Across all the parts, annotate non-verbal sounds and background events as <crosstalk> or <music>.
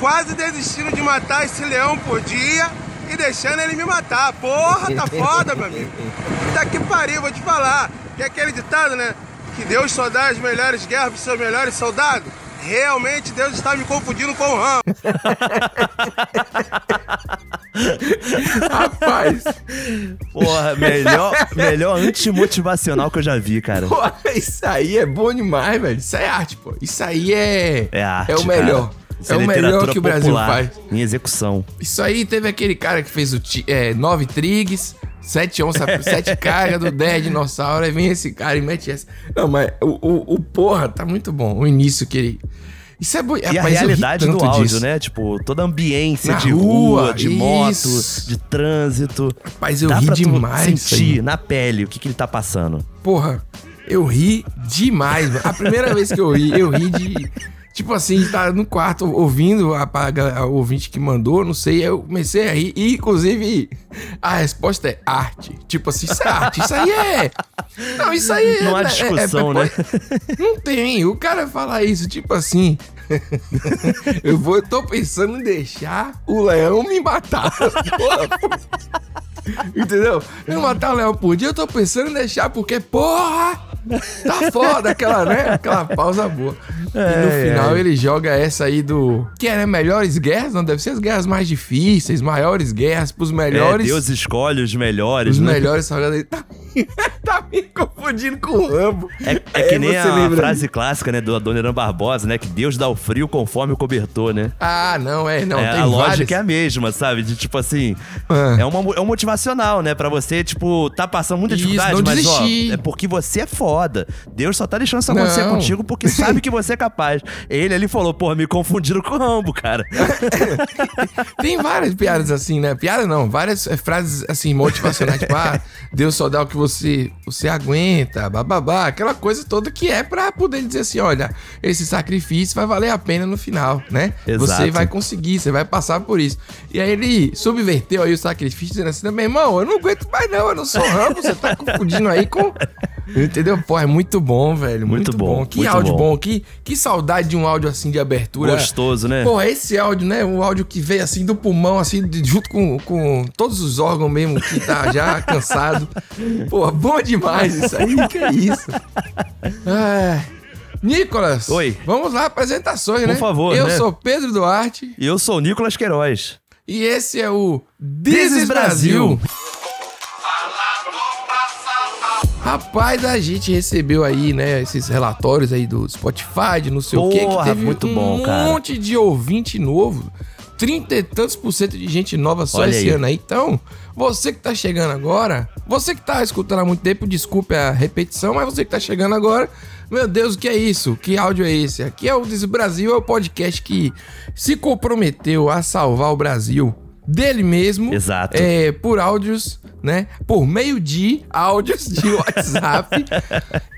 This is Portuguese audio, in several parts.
quase desistindo de matar esse leão por dia e deixando ele me matar. Porra, tá foda, meu amigo. Puta que pariu, vou te falar. Que é aquele ditado, né? Que Deus só dá as melhores guerras pros seus melhores soldados. Realmente Deus está me confundindo com o Ram. <laughs> Rapaz. Porra, melhor, melhor antimotivacional que eu já vi, cara. Porra, isso aí é bom demais, velho. Isso é arte, pô. Isso aí é. É arte. É o melhor. Isso É o melhor que o Brasil faz. Em execução. Isso aí teve aquele cara que fez o é, nove trigs, sete onças, <laughs> sete cargas do 10 dinossauro. Aí vem esse cara e mete essa. Não, mas o, o, o porra tá muito bom. O início que ele. Isso é bom. E a realidade do áudio, né? Tipo, toda a ambiência Na de rua, rua, de moto, isso. de trânsito. Rapaz, eu Dá ri pra demais. sentir na pele o que, que ele tá passando. Porra, eu ri demais. mano. A primeira vez que eu ri, eu ri de. Tipo assim, tá no quarto ouvindo a, a, a ouvinte que mandou, não sei, eu comecei a rir. E, inclusive, a resposta é arte. Tipo assim, isso é arte, isso aí é. Não, isso aí é. Não há é- é- discussão, é- né? Não tem. O cara fala isso, tipo assim. <laughs> eu vou, eu tô pensando em deixar o leão me matar. <laughs> Entendeu? Eu matar o leão por dia, eu tô pensando em deixar, porque, porra, tá foda aquela, né? Aquela pausa boa. e no É, final é. ele joga essa aí do. Que é, né? Melhores guerras? Não, deve ser as guerras mais difíceis, maiores guerras pros melhores. É, Deus escolhe os melhores, os né? melhores salgados. Tá, <laughs> tá me confundindo com o Rambo. É, é que nem a lembra frase clássica, né, do Adoniran Barbosa, né? Que Deus dá o frio conforme o cobertor, né? Ah, não, é, não, É, a lógica várias. é a mesma, sabe? De tipo assim, Ah. é, uma, é um motivacional, né? Pra você, tipo, tá passando muita Isso, dificuldade, mas ó, desistir. é porque você é foda. Deus só tá deixando isso acontecer Não. contigo porque <laughs> sabe que você é capaz. Ele ali falou, porra, me confundiram com o Rambo, cara. <laughs> Tem várias piadas assim, né? Piada não, várias eh, frases assim motivacionais, tipo, ah, Deus só dá o que você você aguenta, bababá, aquela coisa toda que é pra poder dizer assim, olha, esse sacrifício vai valer a pena no final, né? Exato. Você vai conseguir, você vai passar por isso. E aí ele subverteu aí o sacrifício dizendo assim, meu irmão, eu não aguento mais não, eu não sou Rambo, você tá confundindo aí com <laughs> Entendeu? Pô, é muito bom, velho. Muito, Muito bom. bom, Que muito áudio bom. bom. Que, que saudade de um áudio assim de abertura. Gostoso, né? Pô, esse áudio, né? Um áudio que veio assim do pulmão, assim, de- junto com, com todos os órgãos mesmo, que tá já <laughs> cansado. Pô, bom demais isso aí, que é isso. Ai. Nicolas. Oi. Vamos lá, apresentações, né? favor, Eu né? sou Pedro Duarte E eu sou o Nicolas Queiroz. e esse é o This is Brasil. Rapaz, a gente recebeu aí, né, esses relatórios aí do Spotify, de não sei o quê, que Porra, teve muito um bom, cara. monte de ouvinte novo. Trinta e tantos por cento de gente nova só Olha esse aí. ano aí. Então, você que tá chegando agora, você que tá escutando há muito tempo, desculpe a repetição, mas você que tá chegando agora, meu Deus, o que é isso? Que áudio é esse? Aqui é o Des Brasil, é o podcast que se comprometeu a salvar o Brasil dele mesmo. Exato. É, por áudios, né? Por meio de áudios de <laughs> WhatsApp.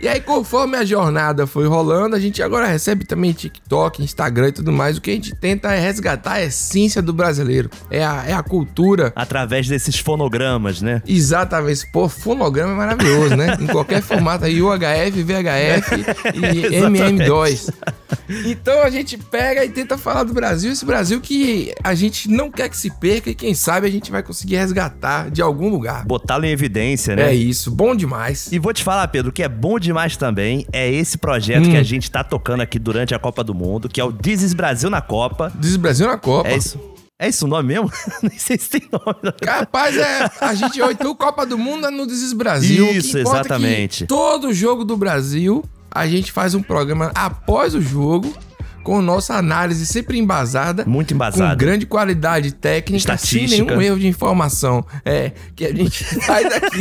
e aí, conforme a jornada foi rolando, a gente agora recebe também TikTok, Instagram e tudo mais. O que a gente tenta é resgatar a essência do brasileiro. É a, é a cultura. Através desses fonogramas, né? Exatamente. Pô, fonograma é maravilhoso, né? Em qualquer formato aí, UHF, VHF <laughs> e MM2. Então a gente pega e tenta falar do Brasil, esse Brasil que a gente não quer que se perca e quem sabe a gente vai conseguir resgatar de algum lugar. Botá-lo em evidência, né? É isso, bom demais. E vou te falar, Pedro, o que é bom demais também é esse projeto Hum. que a gente tá tocando aqui durante a Copa do Mundo, que é o is Brasil na Copa. Diz Brasil na Copa. É isso. É isso o nome mesmo? <laughs> Nem sei se tem nome. Capaz, é. A gente oitou Copa do Mundo no Desis Brasil. O que Isso, é exatamente. Que todo jogo do Brasil, a gente faz um programa após o jogo, com nossa análise sempre embasada. Muito Com embasado. grande qualidade técnica, sem Estatística. nenhum erro de informação. É, que a gente <laughs> faz aqui.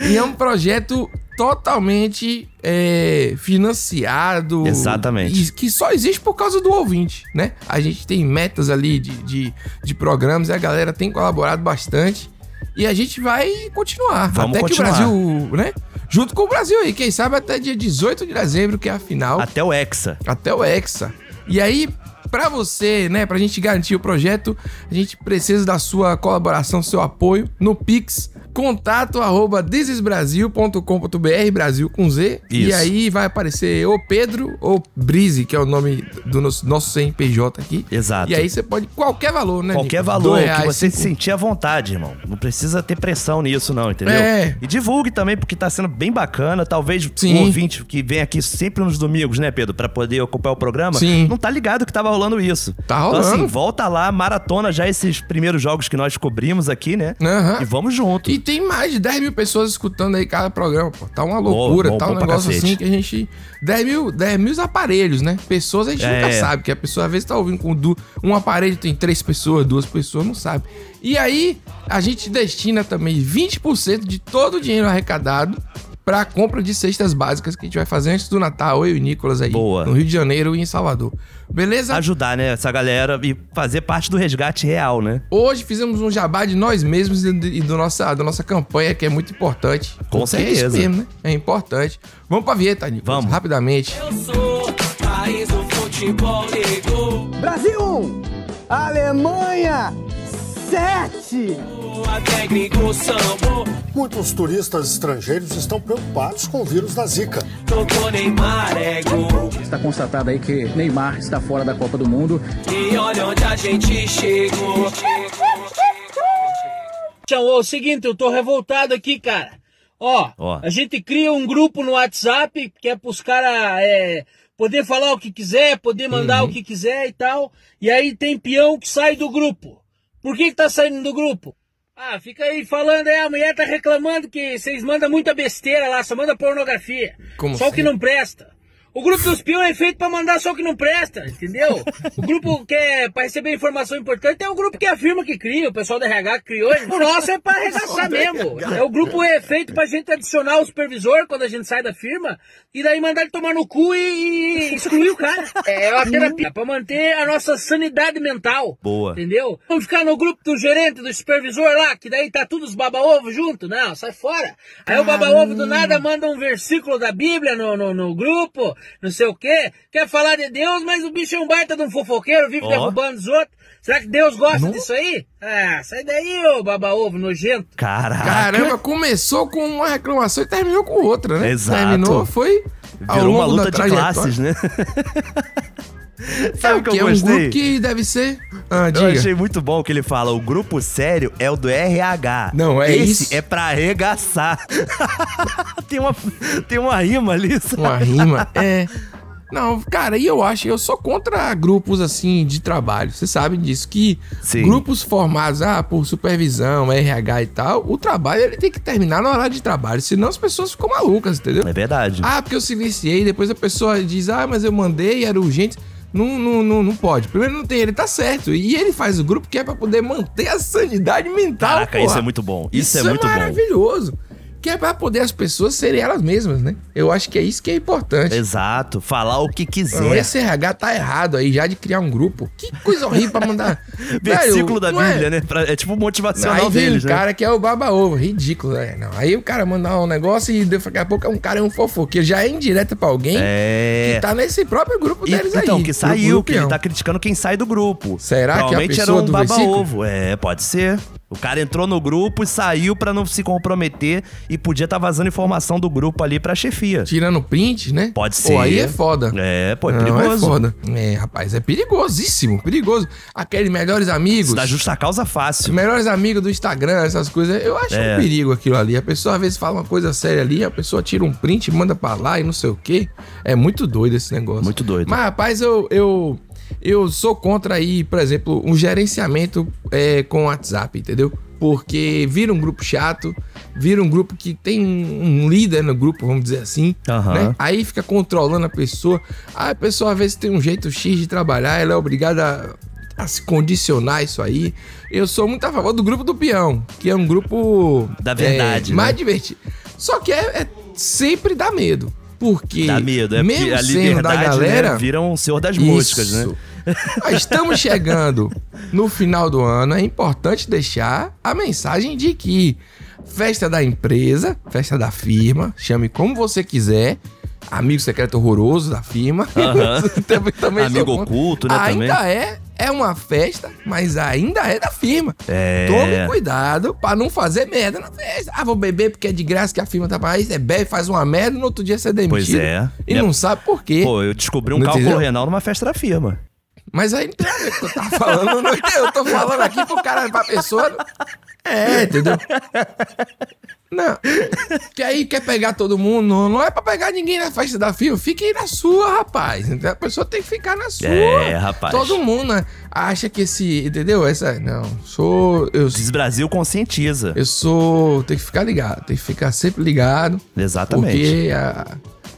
e é um projeto totalmente é, financiado. Exatamente. E que só existe por causa do ouvinte, né? A gente tem metas ali de, de, de programas e a galera tem colaborado bastante. E a gente vai continuar. Vamos até continuar. que o Brasil, né? Junto com o Brasil aí, quem sabe até dia 18 de dezembro, que é a final Até o Hexa. até o Hexa. E aí, pra você, né, pra gente garantir o projeto, a gente precisa da sua colaboração, seu apoio no Pix, contato arroba thisisbrasil.com.br, Brasil com Z. E Isso. aí vai aparecer ou Pedro ou Brise, que é o nome do nosso, nosso CNPJ aqui. Exato. E aí você pode, qualquer valor, né? Qualquer Nicolas? valor Dois que reais, você se cinco- sentir à vontade, irmão. Não precisa ter pressão nisso, não, entendeu? É. E divulgue também, porque tá sendo bem bacana. Talvez Sim. um ouvinte que vem aqui sempre nos domingos, né, Pedro, pra poder acompanhar o programa, Sim. não tá ligado que tava rolando isso. Tá Então, rolando. assim, volta lá, maratona já esses primeiros jogos que nós cobrimos aqui, né? Aham. E vamos junto. E tem mais de 10 mil pessoas escutando aí cada programa, pô. Tá uma loucura, bom, tá um bom negócio assim que a gente. 10 mil, 10 mil aparelhos, né? Pessoas a gente É. nunca sabe, que a pessoa às vezes tá ouvindo com du... um aparelho tem três pessoas, duas pessoas, não sabe. E aí, a gente destina também 20% de todo o dinheiro arrecadado pra compra de cestas básicas que a gente vai fazer antes do Natal, eu e o Nicolas aí, Boa. no Rio de Janeiro e em Salvador. Beleza? Ajudar, né, essa galera e fazer parte do resgate real, né? Hoje fizemos um jabá de nós mesmos e do- e do nossa, da nossa campanha, que é muito importante. Com Porque É certeza. isso mesmo, né? É importante. Vamos pra vinheta, Nicolas. Vamos. Rapidamente. Eu sou país do futebol negro. Brasil 1, Alemanha 7. Até gringo sambo. Muitos turistas estrangeiros estão preocupados com o vírus da Zika. É. Está constatado aí que Neymar está fora da Copa do Mundo. E olha onde a gente chegou. Tchau, ó, é o seguinte, eu tô revoltado aqui, cara. Ó, Ó. a gente cria um grupo no WhatsApp que é pros caras é, poder falar o que quiser, poder mandar o que quiser e tal. E aí tem peão que sai do grupo. Por que, que tá saindo do grupo? Ah, fica aí falando, é, a mulher tá reclamando que vocês mandam muita besteira lá, só manda pornografia. Como só o que assim? não presta. O grupo dos peões é feito pra mandar só o que não presta, entendeu? O grupo que é pra receber informação importante é o grupo que é a firma que cria, o pessoal da RH que criou. O nosso é pra arregaçar mesmo. É o grupo é feito pra gente adicionar o supervisor quando a gente sai da firma e daí mandar ele tomar no cu e, e excluir o cara. É uma terapia pra manter a nossa sanidade mental. Boa. Entendeu? Vamos ficar no grupo do gerente, do supervisor lá, que daí tá tudo os baba-ovo junto? Não, sai fora. Aí o baba-ovo do nada manda um versículo da Bíblia no, no, no grupo, não sei o quê. Quer falar de Deus, mas o bicho é um baita de um fofoqueiro, vive Ó. derrubando os outros. Será que Deus gosta disso aí? Ah, sai daí, ô baba-ovo nojento. Caraca. Caramba, começou com uma reclamação e terminou com outra, né? Exato. Terminou, foi. ao Virou uma luta de classes, né? <laughs> É Sabe o que eu é um gostei? grupo que deve ser. Ah, Eu achei muito bom que ele fala, o grupo sério é o do RH. Não, é Esse isso. é pra arregaçar. <laughs> tem, uma, tem uma rima ali, sabe? Uma rima. É. Não, cara, e eu acho, eu sou contra grupos assim de trabalho. Vocês sabem disso, que Sim. grupos formados ah, por supervisão, RH e tal, o trabalho ele tem que terminar na hora de trabalho, senão as pessoas ficam malucas, entendeu? É verdade. Ah, porque eu silenciei, depois a pessoa diz, ah, mas eu mandei, era urgente. Não, não, não, não pode. Primeiro não tem, ele tá certo. E ele faz o grupo que é pra poder manter a sanidade mental. Caraca, porra. isso é muito bom. Isso é muito bom. maravilhoso. Que é pra poder as pessoas serem elas mesmas, né? Eu acho que é isso que é importante. Exato. Falar o que quiser. esse RH tá errado aí já de criar um grupo. Que coisa horrível pra mandar. <laughs> Versículo Velho, da é- Bíblia, né? Pra- É tipo motivacional Aí vem deles, um né? cara que é o baba-ovo, ridículo, né? Não, aí o cara mandar um negócio e daqui a pouco é um cara é um fofoqueiro. Já é indireta pra alguém É. que tá nesse próprio grupo E- deles então, aí. que grupo saiu, que ele tá criticando quem sai do grupo. Será que é a Provavelmente era pessoa um do versículo? baba-ovo. É, pode ser. O cara entrou no grupo e saiu pra não se comprometer e podia estar vazando informação do grupo ali pra chefia. Tirando print, né? Pode Pô, ser. aí é foda. É, pô, é Não, perigoso. é foda. É, rapaz, é perigosíssimo, perigoso. Aqueles melhores amigos. Isso dá justa causa fácil. Melhores amigos do Instagram, essas coisas. Eu acho É. um perigo aquilo ali. A pessoa às vezes fala uma coisa séria ali, a pessoa tira um print, manda pra lá e não sei o quê. É muito doido esse negócio. Muito doido. Mas, rapaz, eu, eu, eu sou contra aí, por exemplo, um gerenciamento é, com o WhatsApp, entendeu? Porque vira um grupo chato, vira um grupo que tem um líder no grupo, vamos dizer assim, Aham. né? Aí fica controlando a pessoa. Aí a pessoa às vezes tem um jeito X de trabalhar, ela é obrigada a, a se condicionar isso aí. Eu sou muito a favor do grupo do peão, que é um grupo Da verdade, é, né? mais divertido. Só que é, é- sempre dá medo. Porque Dá medo. É mesmo a sendo da liberdade galera, né, vira um senhor das moscas, né? isso. Mas estamos chegando no final do ano. É importante deixar a mensagem de que festa da empresa, festa da firma, chame como você quiser, amigo secreto horroroso da firma. Aham. <laughs> também, também Amigo oculto, né, Ainda também. é, é uma festa, mas ainda é da firma. É. Tome cuidado pra não fazer merda na festa. Ah, vou beber porque é de graça que a firma tá pra isso. É bebe, faz uma merda no outro dia você é demitido. Pois é. E É. não sabe por quê. Pô, eu descobri um Não cálculo entendeu? renal numa festa da firma. Mas aí não tem a ver com o que eu tava falando. Não, entendeu? eu tô falando aqui pro cara, pra pessoa. É, entendeu? Não. Que aí quer pegar todo mundo. Não, não é pra pegar ninguém na festa da firma. Fique aí na sua, rapaz. A pessoa tem que ficar na sua. É, rapaz. Todo mundo né, acha que esse. Entendeu? Essa. Não. Sou. Eu, Diz Brasil conscientiza. eu sou. Tem que ficar ligado. Tem que ficar sempre ligado. Exatamente. Porque a.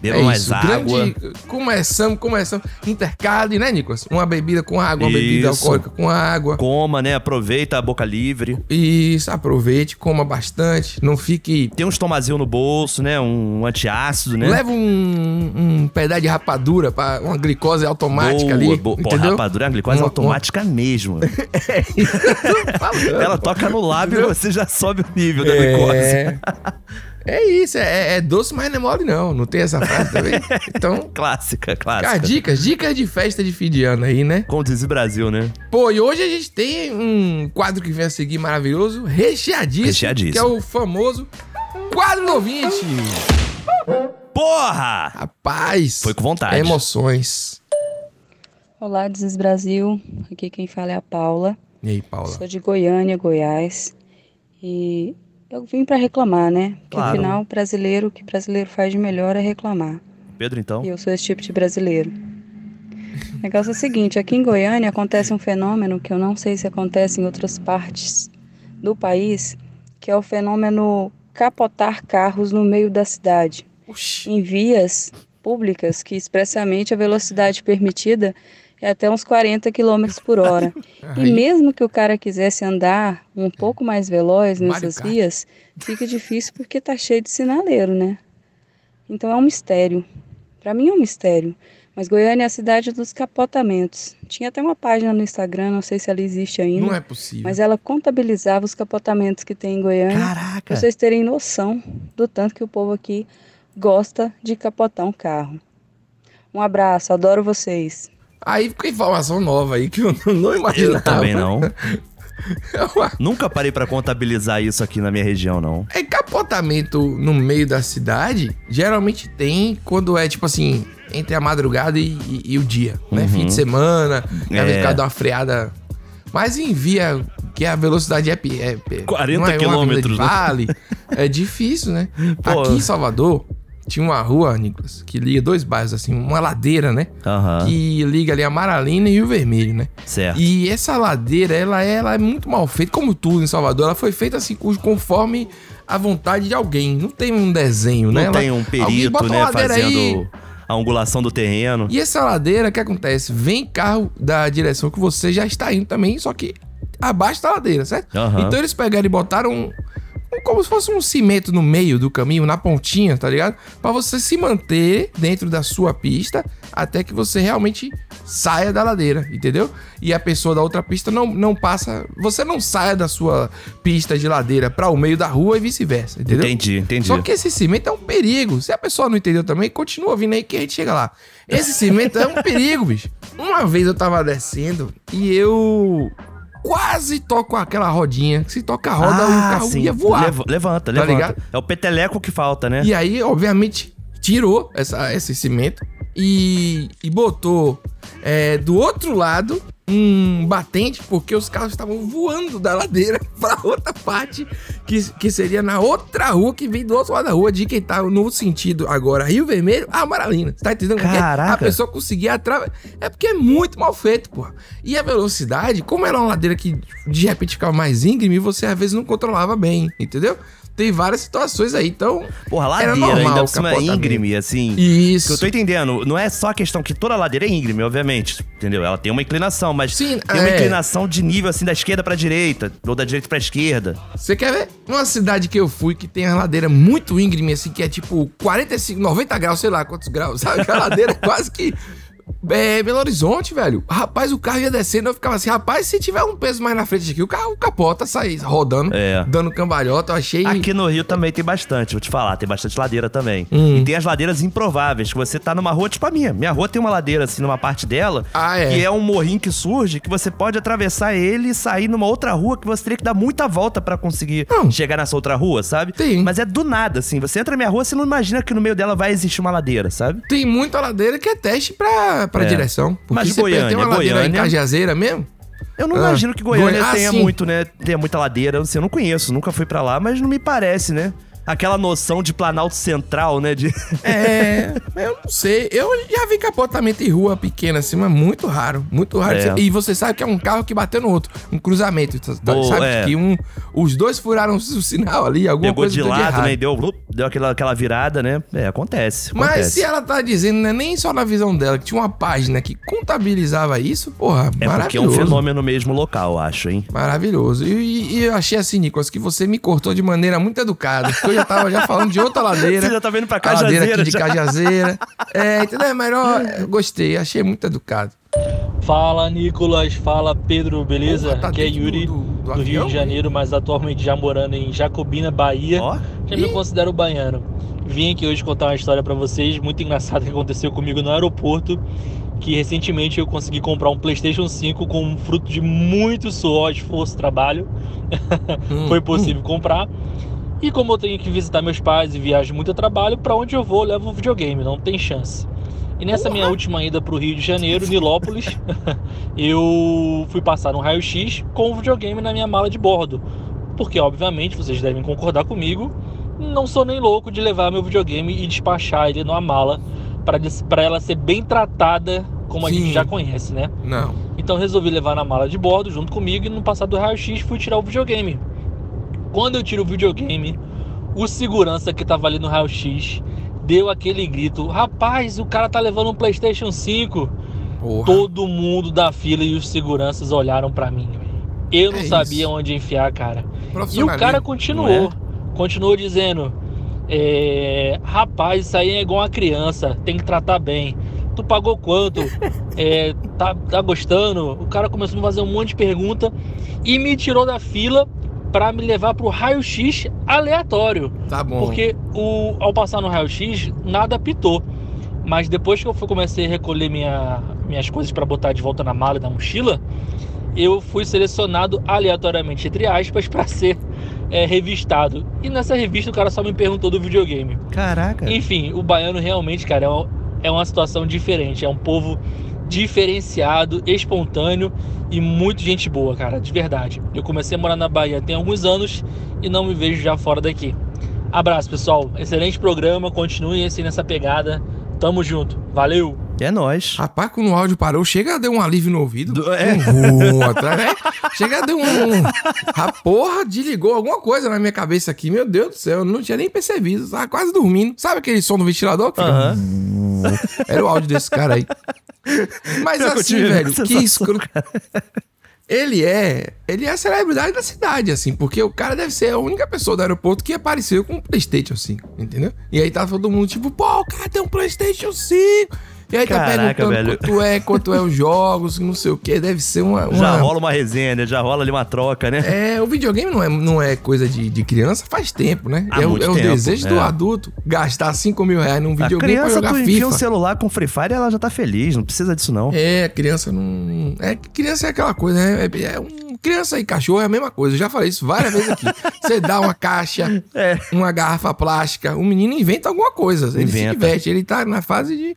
Beba é mais isso, água. grande- começamos, começamos. Intercale, né, Nicolas? Uma bebida com água, uma bebida Isso. alcoólica com água. Coma, né? Aproveita a boca livre. Isso, aproveite, coma bastante. Não fique. Tem um estomazinho no bolso, né? Um antiácido, né? Leva um, um pedaço de rapadura para uma glicose automática Boa, ali. boa. Pô, rapadura é uma glicose Uma- automática mesmo. <laughs> uma- falando, Ela toca no lábio e você já sobe o nível da glicose. <laughs> É. É isso, é, é doce, mas não é mole, não. Não tem essa frase também. <laughs> Então, Clássica, cara, clássica. dicas, dicas de festa de fim de ano aí, né? Como diz o Brasil, né? Pô, e hoje a gente tem um quadro que vem a seguir maravilhoso, recheadíssimo, Recheadíssimo. que é o famoso quadro do ouvinte. Porra! Rapaz, Foi com vontade. emoções. Olá, Desis Brasil. Aqui quem fala é a Paula. E aí, Paula? Sou de Goiânia, Goiás. E eu vim para reclamar, né? Porque Claro. afinal, brasileiro, o que brasileiro faz de melhor é reclamar. Pedro, então. E eu sou esse tipo de brasileiro. O negócio é o seguinte: aqui em Goiânia acontece um fenômeno que eu não sei se acontece em outras partes do país, que é o fenômeno capotar carros no meio da cidade. Oxi. Em vias públicas que expressamente a velocidade permitida é até uns 40 km por hora. <laughs> E mesmo que o cara quisesse andar um pouco mais veloz nessas vias, fica difícil porque tá cheio de sinaleiro, né? Então é um mistério. Para mim é um mistério. Mas Goiânia é a cidade dos capotamentos. Tinha até uma página no Instagram, não sei se ela existe ainda. Não é possível. Mas ela contabilizava os capotamentos que tem em Goiânia. Caraca! Pra vocês terem noção do tanto que o povo aqui gosta de capotar um carro. Um abraço, adoro vocês. Aí ficou informação nova aí que eu <laughs> não, imaginava. Eu também não. <laughs> É uma- Nunca parei pra contabilizar isso aqui na minha região, não. É capotamento no meio da cidade, geralmente tem quando é tipo assim, entre a madrugada e, e- e o dia, né? Uhum. Fim de semana, É. às vezes dá uma freada. Mas em via que a velocidade é. é, pe- 40 não é de Vale, é difícil, né? <laughs> Pô. Aqui em Salvador, tinha uma rua, Nicolas, que liga dois bairros, assim, uma ladeira, né? Aham. Que liga ali a Maralina e o Vermelho, né? Certo. E essa ladeira, ela, é- ela é muito mal feita, como tudo em Salvador. Ela foi feita assim, conforme a vontade de alguém. Não tem um desenho, né? Não Ela- tem um alguém perito, né, fazendo aí. a angulação do terreno. E essa ladeira, o que acontece? Vem carro da direção que você já está indo também, só que abaixo da ladeira, certo? Aham. Então eles pegaram e botaram um- como se fosse um cimento no meio do caminho, na pontinha, tá ligado? Pra você se manter dentro da sua pista até que você realmente saia da ladeira, entendeu? E a pessoa da outra pista não, não passa. Você não saia da sua pista de ladeira para o meio da rua e vice-versa, entendeu? Entendi, entendi. Só que esse cimento é um perigo. Se a pessoa não entendeu também, continua vindo aí que a gente chega lá. Esse cimento é um perigo, bicho. Uma vez eu tava descendo e eu quase toco aquela rodinha. Se toca a roda, o carro Ah, sim. ia voar. Lev- levanta, Tá levanta. ligado? É o peteleco que falta, né? E aí, obviamente, tirou essa, esse cimento e, e botou é, do outro lado um batente, porque os carros estavam voando da ladeira <laughs> pra outra parte, que, que seria na outra rua que vem do outro lado da rua, de quem tá no sentido agora Rio Vermelho, a Amaralina. Você tá entendendo? Porque Caraca. A pessoa conseguia atravessar. É porque é muito mal feito, porra. E a velocidade, como era uma ladeira que de repente ficava mais íngreme, você às vezes não controlava bem, entendeu? Tem várias situações aí, então. Porra, era ladeira normal ainda por cima é íngreme, assim. Isso. Que eu tô entendendo. Não é só a questão que toda ladeira é íngreme, obviamente. Entendeu? Ela tem uma inclinação, mas Sim, tem uma é. inclinação de nível, assim, da esquerda pra direita. Ou da direita pra esquerda. Você quer ver? Numa cidade que eu fui, que tem a ladeira muito íngreme, assim, que é tipo 45, 90 graus, sei lá quantos graus, sabe? Que a ladeira é <laughs> quase que É, Belo Horizonte, velho. Rapaz, o carro ia descendo, eu ficava assim, rapaz, se tiver um peso mais na frente aqui, o carro capota, sai rodando, É. dando cambalhota, eu achei... Aqui no Rio também tem bastante, vou te falar, tem bastante ladeira também. Hum. E tem as ladeiras improváveis, que você tá numa rua tipo a minha. Minha rua tem uma ladeira, assim, numa parte dela, Ah, é? que é um morrinho que surge, que você pode atravessar ele e sair numa outra rua, que você teria que dar muita volta pra conseguir Não. chegar nessa outra rua, sabe? Tem. Mas é do nada, assim. Você entra na minha rua, você não imagina que no meio dela vai existir uma ladeira, sabe? Tem muita ladeira que é teste pra, pra É. direção. Porque Mas você Goiânia, tem uma ladeira Goiânia- em Cajazeira mesmo? Eu não Ah, imagino que Goiânia Goi- ah, tenha muito, né? Tenha muita ladeira. Assim, eu não conheço, nunca fui pra lá, mas não me parece, né? Aquela noção de Planalto Central, né? De... <laughs> É, eu não sei. Eu já vi capotamento em rua pequena assim, mas muito raro. Muito raro. É. E você sabe que é um carro que bateu no outro. Um cruzamento. tá- tá- Boa, sabe é. que um, os dois furaram o sinal ali, alguma Pegou coisa de deu lado, errado. né? Deu, deu aquela, aquela virada, né? É, acontece. Mas acontece. se ela tá dizendo, né, nem só na visão dela, que tinha uma página que contabilizava isso, porra, É porque é um maravilhoso. fenômeno mesmo local, acho, hein? Maravilhoso. E, e- e eu achei assim, Nicolas, que você me cortou de maneira muito educada. <laughs> Eu já tava já falando de outra ladeira. Você já tá vendo pra A ladeira Cajazeira aqui de já. Cajazeira. É, entendeu? É melhor. Eu gostei, achei muito educado. Fala Nicolas, fala Pedro, beleza? Porra, tá Aqui é Yuri do- do, do- do Rio de Janeiro, mas atualmente já morando em Jacobina, Bahia. Ó. Já me considero baiano. Vim aqui hoje contar uma história pra vocês muito engraçada que aconteceu comigo no aeroporto. Que recentemente eu consegui comprar um PlayStation 5 com fruto de muito suor, esforço, trabalho. <laughs> Hum, Foi possível comprar. E como eu tenho que visitar meus pais e viajo muito a trabalho, pra onde eu vou eu levo o videogame, não tem chance. E nessa minha última ida pro Rio de Janeiro, Nilópolis, <laughs> eu fui passar um raio-x com o videogame na minha mala de bordo. Porque, obviamente, vocês devem concordar comigo, não sou nem louco de levar meu videogame e despachar ele numa mala para ela ser bem tratada como a Sim. gente já conhece, né? Não. Então resolvi levar na mala de bordo junto comigo e no passar do raio-x fui tirar o videogame. Quando eu tiro o videogame, o segurança que tava ali no raio-x deu aquele grito: Rapaz, o cara tá levando um PlayStation 5. Porra. Todo mundo da fila e os seguranças olharam pra mim. Eu não É sabia isso. onde enfiar, cara. E o cara continuou. Continuou dizendo: é, Rapaz, isso aí é igual uma criança, tem que tratar bem. Tu pagou quanto? <laughs> É, tá, tá gostando? O cara começou a fazer um monte de pergunta e me tirou da fila pra me levar pro raio-x aleatório. Tá bom. Porque o, ao passar no raio-x, nada apitou. Mas depois que eu fui- comecei a recolher minha- minhas coisas para botar de volta na mala e na mochila, eu fui selecionado aleatoriamente, entre aspas, para ser é, revistado. E nessa revista o cara só me perguntou do videogame. Caraca. Enfim, o baiano realmente, cara, é uma, é uma situação diferente. É um povo diferenciado, espontâneo e muito gente boa, cara, de verdade. Eu comecei a morar na Bahia tem alguns anos e não me vejo já fora daqui. Abraço, pessoal. Excelente programa. Continuem assim nessa pegada. Tamo junto. Valeu! É nóis. Rapaz, quando o áudio parou, chega a dar um alívio no ouvido. Do- é. Um atrás, né? Chega a dar um. A porra, desligou alguma coisa na minha cabeça aqui. Meu Deus do céu, eu não tinha nem percebido. Tava quase dormindo. Sabe aquele som do ventilador? fica-. Era o áudio desse cara aí. Mas eu assim, velho, que sensação, escro... Ele é. Ele é a celebridade da cidade, assim, porque o cara deve ser a única pessoa do aeroporto que apareceu com um PlayStation 5, entendeu? E aí tá todo mundo tipo, pô, o cara tem um PlayStation 5. E aí tá Caraca, perguntando velho. quanto é, quanto é os jogos, não sei o que. Deve ser uma. uma... Já rola uma resenha, né? Já rola ali uma troca, né? É, o videogame não é, não é coisa de, de criança faz tempo, né? Há é o, muito é tempo, desejo do é. adulto gastar 5 mil reais num A videogame pra criança, jogar tu enfia FIFA. um celular com Free Fire ela já tá feliz, não precisa disso não. É, criança não. É, criança é aquela coisa, né? É, é um... Criança e cachorro é a mesma coisa. Eu já falei isso várias vezes aqui. <laughs> Você dá uma caixa, É. uma garrafa plástica, o menino inventa alguma coisa. Ele se Inventa. diverte, ele tá na fase de.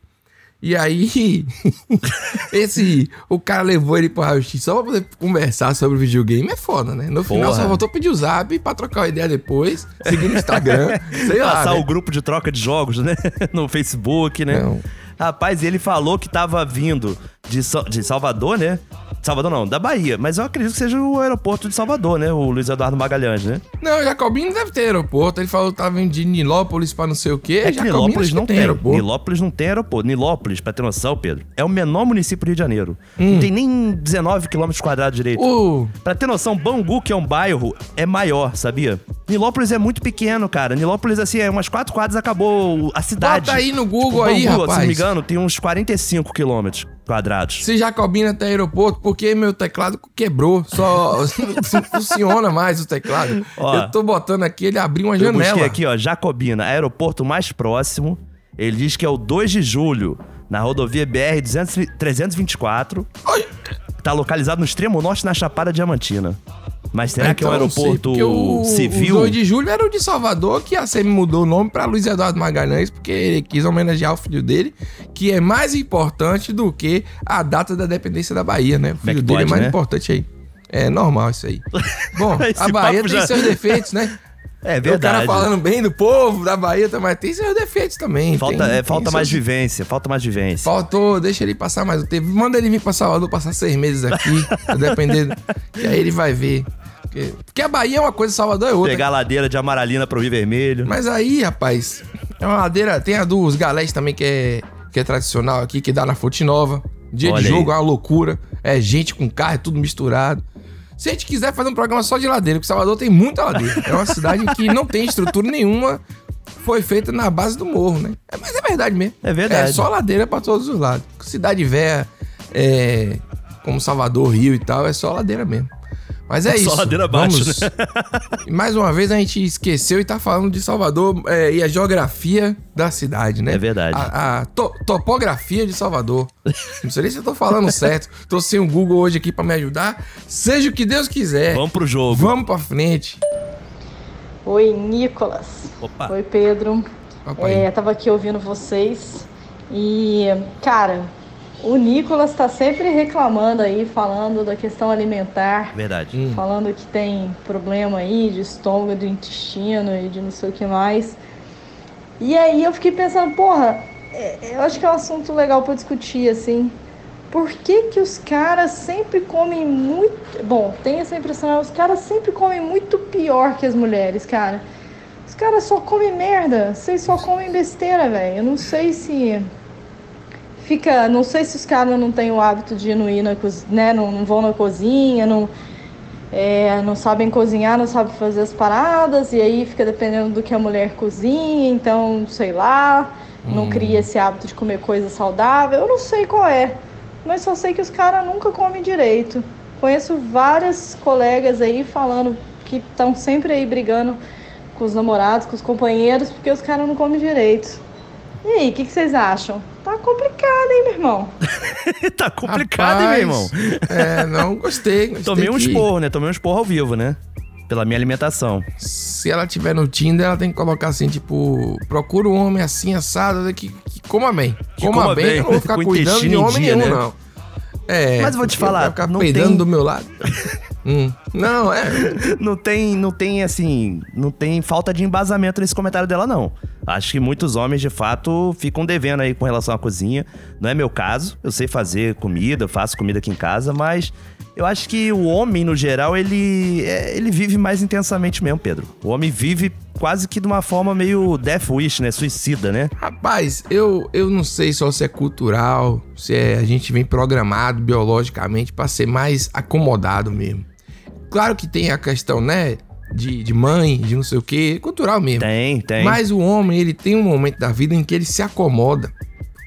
E aí, <laughs> esse. O cara levou ele pro raio-x só pra poder conversar sobre videogame. É foda, né? No final Porra. só voltou pedir o zap pra trocar uma ideia depois, seguir no Instagram. <laughs> sei lá. Passar né? o grupo de troca de jogos, né? <laughs> no Facebook, né? Não. Rapaz, ele falou que tava vindo de, de Salvador, né? Salvador não, da Bahia. Mas eu acredito que seja o aeroporto de Salvador, né? O Luiz Eduardo Magalhães, né? Não, Jacobino deve ter aeroporto. Ele falou que tava indo de Nilópolis pra não sei o quê. É que Jacobino Nilópolis não tem. aeroporto. Nilópolis não tem aeroporto. Nilópolis, pra ter noção, Pedro, é o menor município do Rio de Janeiro. Hum. Não tem nem 19 quilômetros quadrados direito. O... Pra ter noção, Bangu, que é um bairro, é maior, sabia? Nilópolis é muito pequeno, cara. Nilópolis, assim, é umas quatro quadras acabou a cidade. Bota aí no Google Tipo, aí, Bangu, rapaz. Se não me engano, tem uns 45 quilômetros quadrados. Se Jacobina até aeroporto, porque meu teclado quebrou. Só <laughs> não funciona mais o teclado. Ó. eu tô botando aqui, ele abriu uma Eu janela. busquei aqui, ó, Jacobina, aeroporto mais próximo. Ele diz que é o 2 de julho, na rodovia BR 200 324. Tá localizado no extremo norte, na Chapada Diamantina. Mas será que é um Então, sei, aeroporto o, civil? O 2 de julho era o de Salvador, que a SEMI mudou o nome pra Luiz Eduardo Magalhães, porque ele quis homenagear o filho dele, que é mais importante do que a data da dependência da Bahia, né? O é filho que dele é mais né? importante aí. É normal isso aí. <laughs> Bom, a Bahia tem já- seus defeitos, né? <laughs> É O verdade. cara falando bem do povo da Bahia, tá, mas tem seus defeitos também. Falta, tem- é, tem falta mais seus- vivência, falta mais vivência. Faltou, deixa ele passar mais o tempo. Manda ele vir pra Salvador passar seis meses aqui, <laughs> dependendo. que aí ele vai ver. Porque, porque a Bahia é uma coisa, Salvador é outra. Pegar a ladeira de Amaralina pro Rio Vermelho. Mas aí, rapaz, é uma ladeira. Tem a dos galés também, que é, que é tradicional aqui, que dá na Fonte Nova. Dia Olha de jogo aí. é uma loucura. É gente com carro, é tudo misturado. Se a gente quiser fazer um programa só de ladeira, porque Salvador tem muita ladeira. É uma cidade que não tem estrutura nenhuma. Foi feita na base do morro, né? É, mas é verdade mesmo. É verdade. É só ladeira pra todos os lados. Cidade velha, é, como Salvador, Rio e tal, é só ladeira mesmo. Mas é Só isso. ladeira abaixo, Vamos- né? mais uma vez a gente esqueceu e tá falando de Salvador é, e a geografia da cidade, né? É verdade. A, a to- topografia de Salvador. Não sei nem se eu tô falando certo. Tô sem o Google hoje aqui pra me ajudar. Seja o que Deus quiser. Vamos pro jogo. Vamos pra frente. Oi, Nicolas. Opa. Oi, Pedro. Papai. É, tava aqui ouvindo vocês e, cara, o Nicolas tá sempre reclamando aí, falando da questão alimentar, Verdade. Hum. falando que tem problema aí de estômago, de intestino e de não sei o que mais. E aí eu fiquei pensando, porra, é- eu acho que é um assunto legal pra discutir, assim. Por que que os caras sempre comem muito... Bom, tem essa impressão, os caras sempre comem muito pior que as mulheres, cara. Os caras só comem merda, vocês só comem besteira, velho. Eu não sei se... Fica... Não sei se os caras não têm o hábito de não ir na cozinha, né? Não, não vão na cozinha, não... É, não sabem cozinhar, não sabem fazer as paradas, e aí fica dependendo do que a mulher cozinha, então, sei lá, não cria esse hábito de comer coisa saudável. Eu não sei qual é, mas só sei que os caras nunca comem direito. Conheço várias colegas aí falando que estão sempre aí brigando com os namorados, com os companheiros, porque os caras não comem direito. E aí, o que, que vocês acham? Tá complicado, hein, meu irmão? <laughs> tá complicado, hein, meu irmão? É, não gostei. gostei Tomei um esporro, né? Tomei um esporro ao vivo, né? Pela minha alimentação. Se ela tiver no Tinder, ela tem que colocar assim, tipo, procura um homem assim, assado, que, que coma bem. Que coma, coma bem, bem, eu não vou <laughs> ficar cuidando de homem dia, nenhum, né? não. É, Mas eu vou te falar, ficar não peidando tem- do meu lado. <laughs> Hum, Não, é. Não tem, não tem, assim, não tem falta de embasamento nesse comentário dela, não. Acho que muitos homens, de fato, ficam devendo aí com relação à cozinha. Não é meu caso. Eu sei fazer comida, eu faço comida aqui em casa, mas eu acho que o homem, no geral, ele, é, ele vive mais intensamente mesmo, Pedro. O homem vive quase que de uma forma meio death wish, né? Suicida, né? Rapaz, eu, eu não sei só se é cultural, se é, a gente vem programado biologicamente pra ser mais acomodado mesmo. Claro que tem a questão, né? De, de mãe, de não sei o que, cultural mesmo. Tem, tem. Mas o homem, ele tem um momento da vida em que ele se acomoda.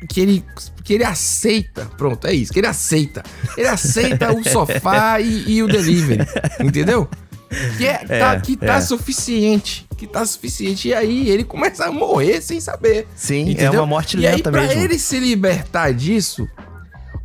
Que ele, que ele aceita. Pronto, é isso. Que ele aceita. Ele aceita o <laughs> sofá e, e o delivery. Entendeu? Que, é, tá, É, que tá é. suficiente. Que tá suficiente. E aí ele começa a morrer sem saber. Sim, é uma morte e aí, lenta pra mesmo. ele se libertar disso,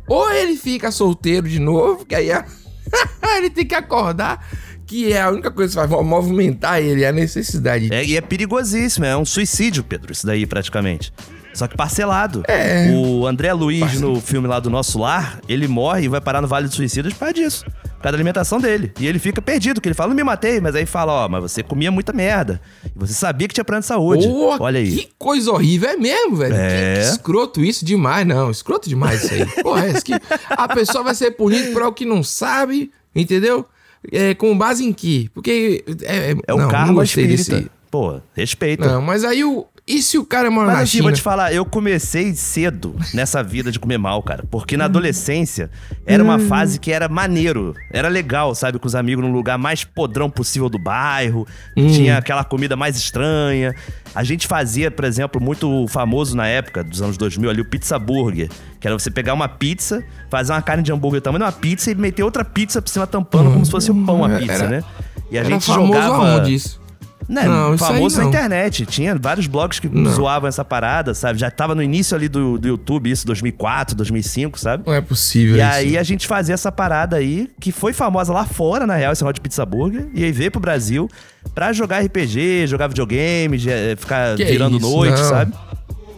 ou ele fica solteiro de novo, que aí a- <laughs> ele tem que acordar, que é a única coisa que vai movimentar ele, é a necessidade. É, e é perigosíssimo, é um suicídio, Pedro, isso daí praticamente. Só que parcelado. É. O André Luiz, no filme lá do Nosso Lar, ele morre e vai parar no Vale dos Suicidas por causa disso. Causa da alimentação dele. E ele fica perdido, que ele fala, não me matei, mas aí fala, ó, mas você comia muita merda. E você sabia que tinha plano de saúde. Porra, Olha aí. Que coisa horrível, é mesmo, velho. É. Que, que escroto isso demais, não. Escroto demais isso aí. Porra, é isso que a pessoa vai ser punida por algo que não sabe, entendeu? É, com base em quê? Porque. É, É o não, não karma gostei espírita. desse- Pô, respeita. Não, mas aí o. E se o cara mora Mas na assim, China? vou te falar, eu comecei cedo nessa vida de comer mal, cara. Porque na adolescência era uma Hum. fase que era maneiro. Era legal, sabe? Com os amigos num lugar mais podrão possível do bairro. Hum. Tinha aquela comida mais estranha. A gente fazia, por exemplo, muito famoso na época dos anos 2000 ali, o pizza burger. Que era você pegar uma pizza, fazer uma carne de hambúrguer tamanho de uma pizza e meter outra pizza por cima tampando como se fosse um pão a Hum, pizza, era- né? E a era gente jogava... aonde isso? Né, Não, famoso na internet. Tinha vários blogs que Não. zoavam essa parada, sabe? Já tava no início ali do, do YouTube, isso, 2004, 2005, sabe? Não é possível E isso. aí a gente fazia essa parada aí, que foi famosa lá fora, na real, esse negócio de pizza burger, e aí veio pro Brasil pra jogar RPG, jogar videogame, de- eh, ficar Que virando isso, noite, não. sabe?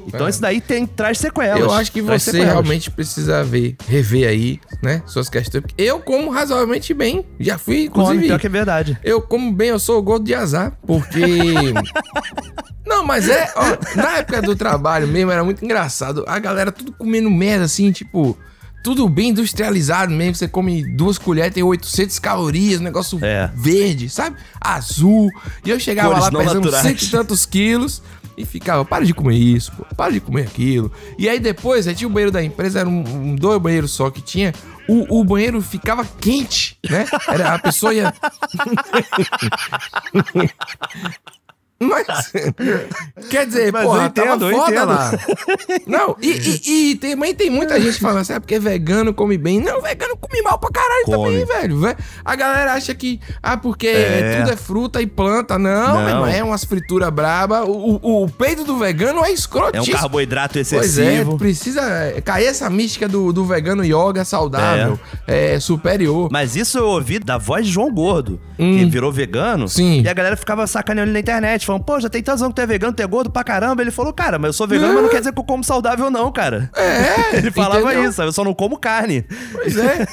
Então É. isso daí tem, traz sequelas. Eu acho que você sequelas. realmente precisa ver, rever aí, né? Suas questões. Eu como razoavelmente bem. Já fui, Come, inclusive. pior que é verdade. Eu como bem, eu sou o gordo de azar. Porque. <laughs> Não, mas é. Ó, na época do trabalho mesmo era muito engraçado. A galera tudo comendo merda assim, tipo. Tudo bem industrializado mesmo. Você come duas colheres, tem 800 calorias, negócio É. verde, sabe? Azul. E eu chegava Cores lá pesando naturais. cento e tantos quilos. E ficava, para de comer isso, pô, para de comer aquilo. E aí depois, aí tinha o banheiro da empresa, era um, um dois banheiros só que tinha. O, o banheiro ficava quente, né? Era, a pessoa ia. <laughs> Mas. <laughs> Quer dizer, Mas porra, eu entendo, eu entendo. lá. <laughs> Não, e, e, e também tem muita gente falando assim, ah, porque vegano come bem. Não, vegano come mal pra caralho Come. também, velho. Ve- A galera acha que, ah, porque É. tudo é fruta e planta. Não, Não. é umas frituras braba. O, o, o peito do vegano é É um escrotíssimo. carboidrato Pois é, excessivo. precisa cair essa mística do, do vegano yoga saudável, é, superior. Mas isso eu ouvi da voz de João Gordo, que Hum. virou vegano. Sim. E a galera ficava sacaneando ele na internet, falando, pô, já tem tantos anos que tu é vegano, tu é gordo pra caramba. Ele falou, cara, mas eu sou vegano, mas não quer dizer que eu como saudável, não, cara. É, <laughs> Ele falava entendeu? isso? Eu só não como carne. Pois é.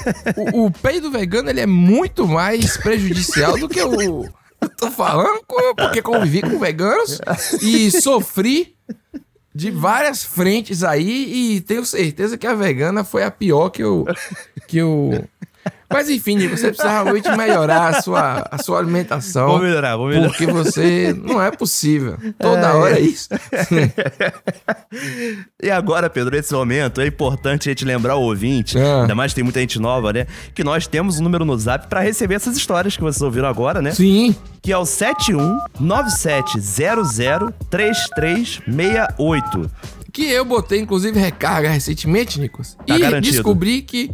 O, o peido vegano ele é muito mais prejudicial do que o. Eu tô falando porque convivi com veganos e sofri de várias frentes aí e tenho certeza que a vegana foi a pior que eu. Que eu... Mas enfim, Nico, você precisa realmente melhorar a sua, a sua alimentação. Vou melhorar, vou melhorar. Porque você. Não é possível. Toda É. hora é isso. <laughs> E agora, Pedro, nesse momento, é importante a gente lembrar o ouvinte, Ah. ainda mais tem muita gente nova, né? Que nós temos um número no zap pra receber essas histórias que vocês ouviram agora, né? Sim. Que é o 7197003368. Que eu botei, inclusive, recarga recentemente, Nicos. Tá e garantido. descobri que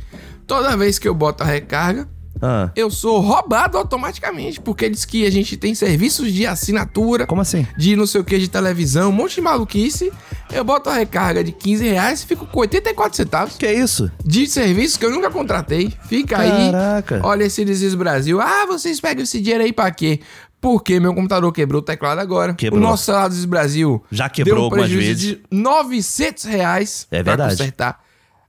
toda vez que eu boto a recarga, Ah. eu sou roubado automaticamente. Porque diz que a gente tem serviços de assinatura. Como assim? De não sei o que, de televisão, um monte de maluquice. Eu boto a recarga de 15 reais e fico com 84 centavos. Que é isso? De serviços que eu nunca contratei. Fica Caraca. aí. Olha esse Desis Brasil. Ah, vocês pegam esse dinheiro aí pra quê? Porque meu computador quebrou o teclado agora. Quebrou. O nosso celular do Brasil Já quebrou deu um algumas vezes. de 900 reais É pra verdade. consertar.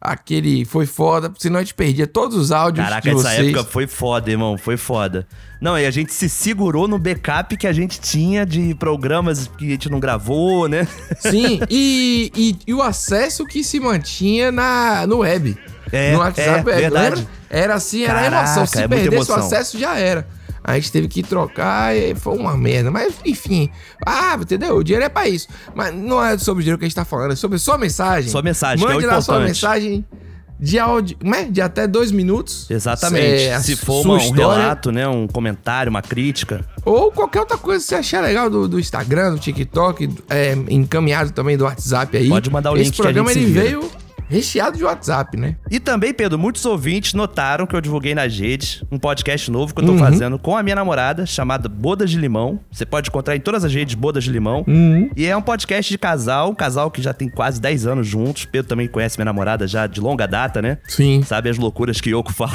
Aquele foi foda, senão a gente perdia todos os áudios Caraca, de essa vocês. época foi foda, irmão. Foi foda. Não, e a gente se segurou no backup que a gente tinha de programas que a gente não gravou, né? <laughs> Sim, e, e, e o acesso que se mantinha na, no web. É, no WhatsApp, é, verdade. lembra? Era assim, era Caraca, emoção. Se é perdesse o acesso, já era. A gente teve que trocar e foi uma merda. Mas, enfim. Ah, entendeu? O dinheiro é pra isso. Mas não é sobre o dinheiro que a gente tá falando, é sobre sua mensagem. Sua mensagem, que é o Mande lá sua importante. mensagem de áudio, como é? De até dois minutos. Exatamente. É, Se for sua uma- um história. relato, né? Um comentário, uma crítica. Ou qualquer outra coisa que você achar legal do, do Instagram, do TikTok, é, encaminhado também do WhatsApp aí. Pode mandar o Esse link a programa ele veio recheado de WhatsApp, né? E também, Pedro, muitos ouvintes notaram que eu divulguei nas redes um podcast novo que eu tô Uhum. fazendo com a minha namorada, chamado Bodas de Limão. Você pode encontrar em todas as redes Bodas de Limão. Uhum. E é um podcast de casal, um casal que já tem quase 10 anos juntos. Pedro também conhece minha namorada já de longa data, né? Sim. Sabe as loucuras que Yoko fala.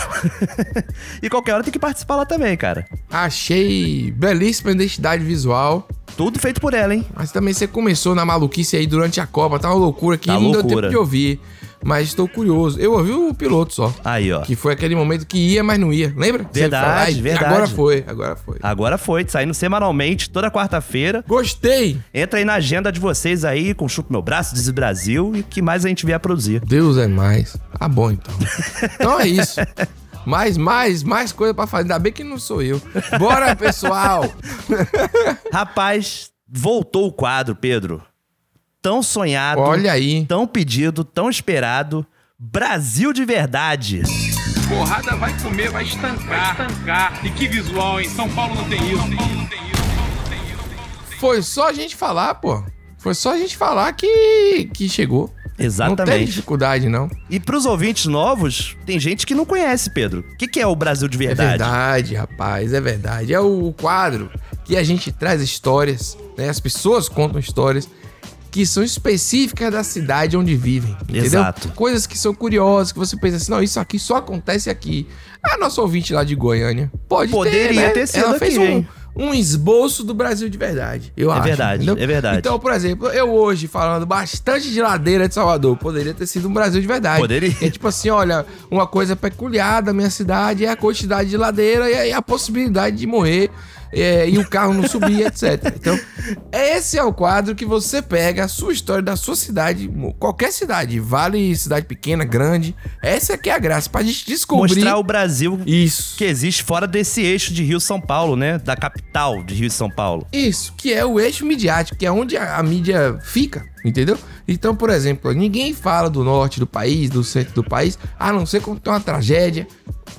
<laughs> e qualquer hora tem que participar lá também, cara. Achei belíssima identidade visual. Tudo feito por ela, hein? Mas também você começou na maluquice aí durante a Copa, tá uma loucura que Tá não deu loucura. tempo de ouvir. Mas estou curioso. Eu ouvi o piloto só. Aí, ó. Que foi aquele momento que ia, mas não ia. Lembra? Verdade, verdade. Agora foi, agora foi. Agora foi, saindo semanalmente, toda quarta-feira. Gostei! Entra aí na agenda de vocês aí, com Chupa Meu Braço, Diz Brasil e que mais a gente vier a produzir. Deus é mais. Tá bom, então. então é isso. Mais, mais, mais coisa pra fazer. Ainda bem que não sou eu. Bora, pessoal! <laughs> Rapaz, voltou o quadro, Pedro. Tão sonhado, Olha aí. tão pedido, tão esperado, Brasil de verdade. Porrada vai comer, vai estancar. Vai estancar. E que visual, hein? São Paulo não tem isso. Não tem isso, não tem isso. Foi só a gente falar, pô. Foi só a gente falar que, que chegou. Não tem Exatamente. dificuldade, não. E pros ouvintes novos, tem gente que não conhece, Pedro. O que, que é o Brasil de É verdade? verdade, rapaz, é verdade. É o quadro que a gente traz histórias, né? As pessoas contam histórias que são específicas da cidade onde vivem, entendeu? Exato. Coisas que são curiosas, que você pensa assim, não, isso aqui só acontece aqui. A nossa ouvinte lá de Goiânia pode Poderia ter, né? ter sido Ela fez aqui, um, hein? um esboço do Brasil de verdade, eu É acho. verdade, entendeu? é verdade. Então, por exemplo, eu hoje falando bastante de ladeira de Salvador, poderia ter sido um Brasil de verdade. Poderia. É tipo assim, olha, uma coisa peculiar da minha cidade é a quantidade de ladeira e a possibilidade de morrer é, e o carro não subir, etc. Então, esse é o quadro que você pega a sua história da sua cidade, qualquer cidade, vale cidade pequena, grande. Essa aqui é a graça, pra gente descobrir. Mostrar o Brasil Isso. que existe fora desse eixo de Rio-São Paulo, né? Da capital de Rio e São Paulo. Isso, que é o eixo midiático, que é onde a, a mídia fica, entendeu? Então, por exemplo, ninguém fala do norte do país, do centro do país, a não ser quando tem uma tragédia,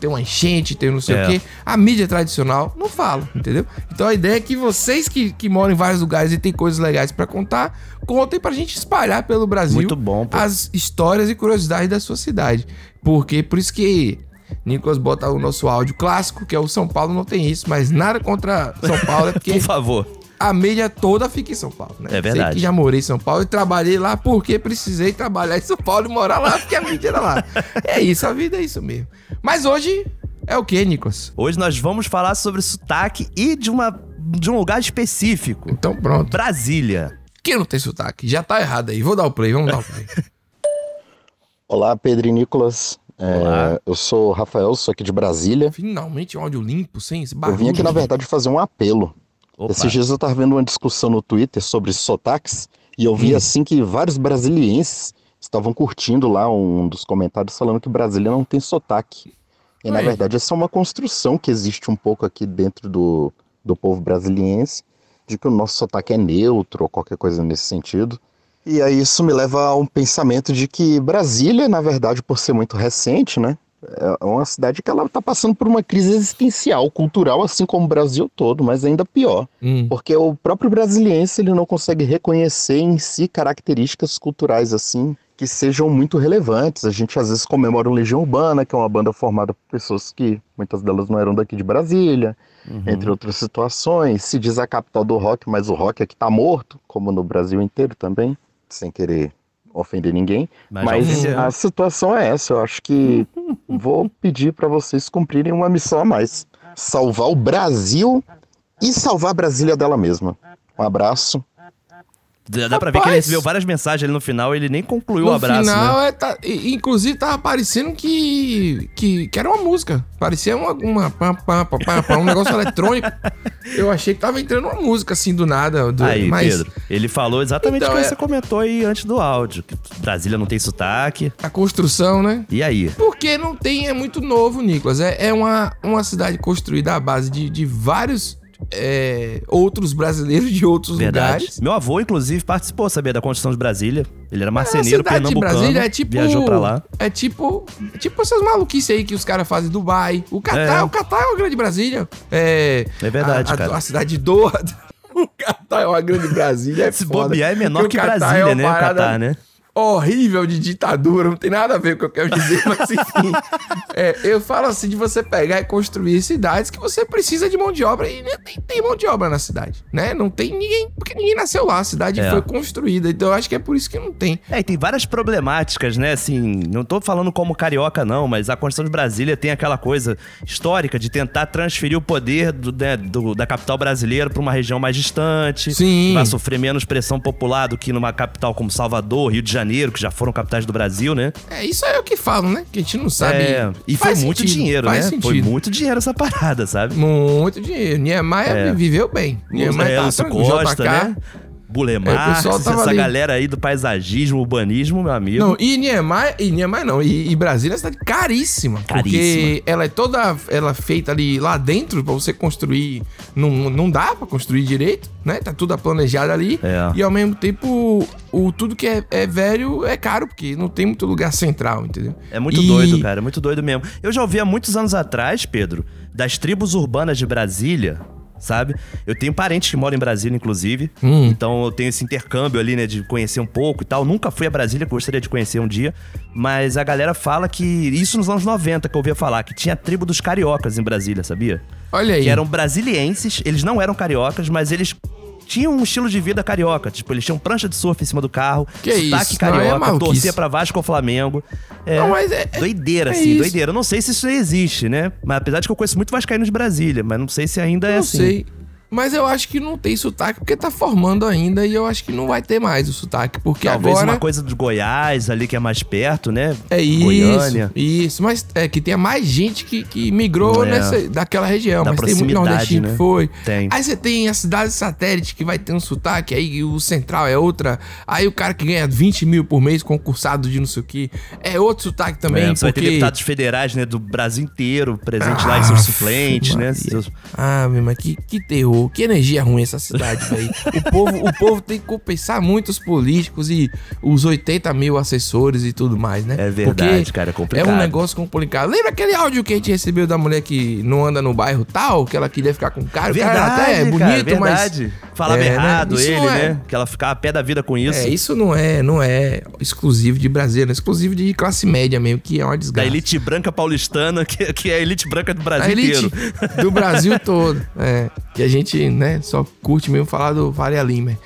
tem uma enchente, tem não sei É. o quê. A mídia tradicional não fala, entendeu? Então a ideia é que vocês que, que moram em vários lugares e tem coisas legais pra contar, contem pra gente espalhar pelo Brasil Muito bom, pô. as histórias e curiosidades da sua cidade. Porque, por isso que Nicolas bota o nosso áudio clássico, que é o São Paulo não tem isso, mas nada contra São Paulo, é <laughs> porque Por favor. A mídia toda fica em São Paulo, né? É verdade. Sei que já morei em São Paulo e trabalhei lá porque precisei trabalhar em São Paulo e morar lá porque a mídia era lá. É isso, a vida é isso mesmo. Mas hoje é o que, Nicolas? Hoje nós vamos falar sobre sotaque e de, uma, de um lugar específico. Então pronto. Brasília. Quem não tem sotaque? Já tá errado aí. Vou dar o play, vamos dar o play. <laughs> Olá, Pedro e Nicolas. É, Olá. eu sou o Rafael, sou aqui de Brasília. Finalmente um áudio limpo, sem esse Eu barulho. vim aqui, na verdade, fazer um apelo. Opa. Esses dias eu tava vendo uma discussão no Twitter sobre sotaques e eu Hum. vi assim que vários brasilienses estavam curtindo lá um dos comentários falando que Brasília não tem sotaque. E na verdade essa é uma construção que existe um pouco aqui dentro do, do povo brasiliense, de que o nosso sotaque é neutro ou qualquer coisa nesse sentido. E aí isso me leva a um pensamento de que Brasília, na verdade, por ser muito recente, né? É uma cidade que ela está passando por uma crise existencial, cultural, assim como o Brasil todo, mas ainda pior. Hum. Porque o próprio brasiliense ele não consegue reconhecer em si características culturais assim que sejam muito relevantes. A gente às vezes comemora o Legião Urbana, que é uma banda formada por pessoas que muitas delas não eram daqui de Brasília, Uhum. entre outras situações. Se diz a capital do rock, mas o rock aqui tá morto, como no Brasil inteiro também, sem querer ofender ninguém. Mas Mas a situação é essa. Eu acho que <laughs> vou pedir para vocês cumprirem uma missão a mais: salvar o Brasil e salvar Brasília dela mesma. Um abraço. Dá dá pra ver que ele Rapaz. recebeu várias mensagens ali no final, ele nem concluiu No o abraço, final, né? é, tá- inclusive tava parecendo que, que, que era uma música. Parecia uma, uma pá, pá, pá, pá, um negócio eletrônico. Eu achei que tava entrando uma música assim do nada. Do, Aí, mas Pedro, ele falou exatamente Então, o que é- você comentou aí antes do áudio. Que Brasília não tem sotaque. a construção, né? E aí? Porque não tem, é muito novo, Nicolas. É, é uma, uma cidade construída à base de, de vários é, outros brasileiros de outros Verdade. lugares. Meu avô, inclusive, participou, sabia, da construção de Brasília. Ele era A marceneiro de pernambucano. Brasília é tipo. Viajou pra lá. É tipo. é tipo essas maluquices aí que os caras fazem em Dubai. O Catar, É. o Catar é uma grande Brasília. É. É verdade, a, a, cara. A cidade de Doha. <laughs> O Catar é uma grande Brasília. É Se bobear é menor que o Catar Brasília, uma né? O parada Catar, né? Horrível de ditadura, não tem nada a ver com o que eu quero dizer, mas enfim. <laughs> É, eu falo assim de você pegar e construir cidades que você precisa de mão de obra e nem tem, tem mão de obra na cidade, né? Não tem ninguém, porque ninguém nasceu lá, a cidade É. foi construída, então eu acho que é por isso que não tem. É, e tem várias problemáticas, né? Assim, não tô falando como carioca, não, mas a Constituição de Brasília tem aquela coisa histórica de tentar transferir o poder do, né, do- da capital brasileira para uma região mais distante. Sim. Vai sofrer menos pressão popular do que numa capital como Salvador, Rio de Janeiro, que já foram capitais do Brasil, né? É, isso é o que falam, né? Que a gente não sabe. É, e foi Faz muito sentido, dinheiro, né? Sentido. Foi muito dinheiro essa parada, sabe? Muito dinheiro. Niemeyer É. viveu bem. É, Niemeyer tá Lúcio tranquilo. Costa, né? Bulemar, É, essa ali. galera aí do paisagismo, urbanismo, meu amigo. Não, e Niemeyer, e Niemeyer não, e, e Brasília é uma cidade caríssima. Porque Caríssima. ela é toda, ela é feita ali lá dentro pra você construir, não, não dá pra construir direito, né? Tá tudo planejado ali. É. E ao mesmo tempo, o, tudo que é, é velho é caro, porque não tem muito lugar central, entendeu? É muito E- doido, cara, é muito doido mesmo. Eu já ouvi há muitos anos atrás, Pedro, das tribos urbanas de Brasília, sabe? Eu tenho parentes que moram em Brasília, inclusive. Hum. Então eu tenho esse intercâmbio ali, né, de conhecer um pouco e tal. Nunca fui a Brasília, gostaria de conhecer um dia. Mas a galera fala que. Isso nos anos 90 que eu ouvia falar, que tinha a tribo dos cariocas em Brasília, sabia? Olha aí. Que eram brasilienses, eles não eram cariocas, mas eles. Tinham um estilo de vida carioca. Tipo, eles tinham prancha de surf em cima do carro, Que sotaque isso? Não, é carioca, torcia pra Vasco ou Flamengo. É, Não, mas é- doideira, é assim, isso. doideira. Eu não sei se isso existe, né? Mas apesar de que eu conheço muito vascaíno de Brasília, mas não sei se ainda é não assim. sei. Mas eu acho que não tem sotaque, porque tá formando ainda e eu acho que não vai ter mais o sotaque. Porque Talvez agora. uma coisa de Goiás ali que é mais perto, né? É isso, Goiânia. isso. Mas é que tem mais gente que, que migrou É. nessa, daquela região. Da mas tem muito nordestino né? que foi. Tem. Aí você tem a cidade satélite que vai ter um sotaque, aí o central é outra. Aí o cara que ganha 20 mil por mês, concursado de não sei o que, é outro sotaque também. É, você vai ter porque... deputados federais, né, do Brasil inteiro, presente lá em seus suplentes, né? Seus- Ah, meu, mas que, que terror, que energia ruim essa cidade, velho. O povo, o povo tem que compensar muito os políticos e os 80 mil assessores e tudo mais, né? É verdade, Porque cara, é complicado. É um negócio complicado. Lembra aquele áudio que a gente recebeu da mulher que não anda no bairro tal, que ela queria ficar com o cara? o cara até é bonito, cara, verdade. mas... Falava É, né? errado Isso ele, é- né? Que ela ficava a pé da vida com isso. É, isso não é, não é exclusivo de Brasília, é exclusivo de classe média mesmo, que é uma Da desgraça. elite branca paulistana, que, que é a elite branca do Brasil a elite inteiro. do Brasil <laughs> todo. É, que a gente, né, só curte mesmo falar do Faria Lima.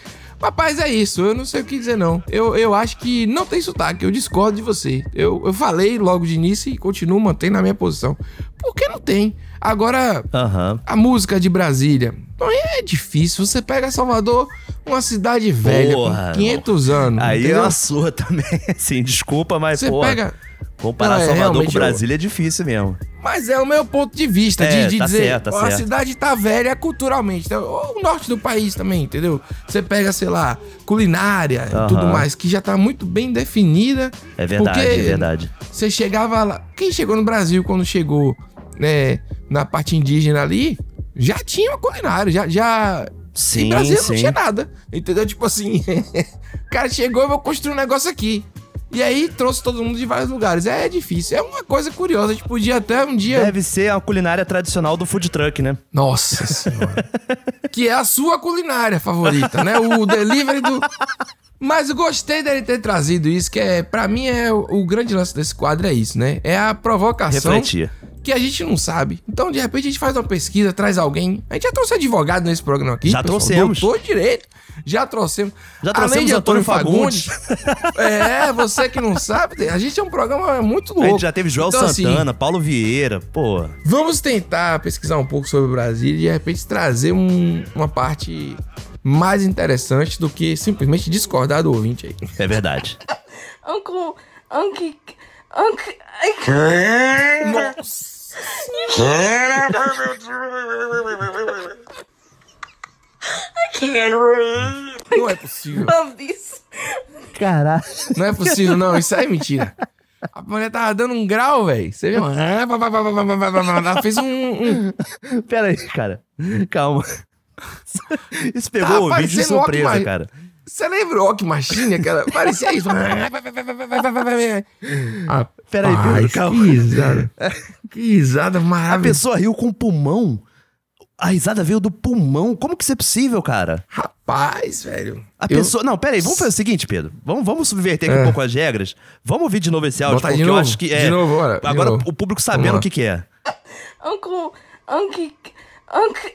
Rapaz, é isso. Eu não sei o que dizer, não. Eu, eu acho que não tem sotaque. Eu discordo de você. Eu, eu falei logo de início e continuo mantendo a minha posição. Por que não tem? Agora, Aham. a música de Brasília. Não é difícil. Você pega Salvador, uma cidade velha, Porra, com 500 anos. Aí é entendeu? uma surra também, <laughs> assim, desculpa, mas, Você pô, pega. Comparar Não, é, Salvador com realmente eu- Brasília é difícil mesmo. Mas é o meu ponto de vista, É, de, de tá dizer, certo, tá ó, a certo. cidade tá velha culturalmente, tá? o norte do país também, entendeu? Você pega, sei lá, culinária e tudo mais, que já tá muito bem definida. É verdade, porque é verdade. Você chegava lá, quem chegou no Brasil quando chegou, né, na parte indígena ali, já tinha uma culinária, já... já... Sim, em Brasil sim. não tinha nada, entendeu? Tipo assim, <laughs> o cara chegou, eu vou construir um negócio aqui. E aí trouxe todo mundo de vários lugares. É difícil, é uma coisa curiosa. A gente podia até um dia. Deve ser a culinária tradicional do food truck, né? Nossa <laughs> senhora. que é a sua culinária favorita, né? O delivery do. Mas eu gostei dele ter trazido isso, que é, para mim é o, o grande lance desse quadro é isso, né? É a provocação Refletir. Que a gente não sabe. Então, de repente, a gente faz uma pesquisa, traz alguém. A gente já trouxe advogado nesse programa aqui. Já pessoal, trouxemos. Doutor de direito. Já trouxemos. Já trouxemos Além de Antônio Fagundes. é, você que não sabe, a gente é um programa muito A louco. gente já teve Joel Então, assim, Santana, Paulo Vieira, pô. Vamos tentar pesquisar um pouco sobre o Brasil e de repente trazer um- uma parte mais interessante do que simplesmente discordar do ouvinte aí. É verdade. Uncle, Uncle, Uncle. Nossa. I can't read. Não é possível. Love this. Caralho. Não é possível, não. Isso aí é mentira. A mulher tava dando um grau, velho. Você viu? Ela fez um. um... Pera aí, cara. Calma. Isso pegou Tá o vídeo de surpresa, Walkman. cara. Você lembra o Rock Machine? Aquela... <laughs> Parecia isso. Ah, Pera aí, Pedro, calma. Que risada. <laughs> Que risada A maravilhosa. pessoa riu com o pulmão. A risada veio do pulmão. Como que isso é possível, cara? Rapaz, velho. A Eu- pessoa. Não, pera aí, vamos fazer o seguinte, Pedro. Vamos, vamos subverter aqui É. um pouco as regras. Vamos ouvir de novo esse áudio, Botar porque eu acho que é. De novo, bora, de Agora novo. o público sabendo o que, que é. Uncle, Uncle, Uncle.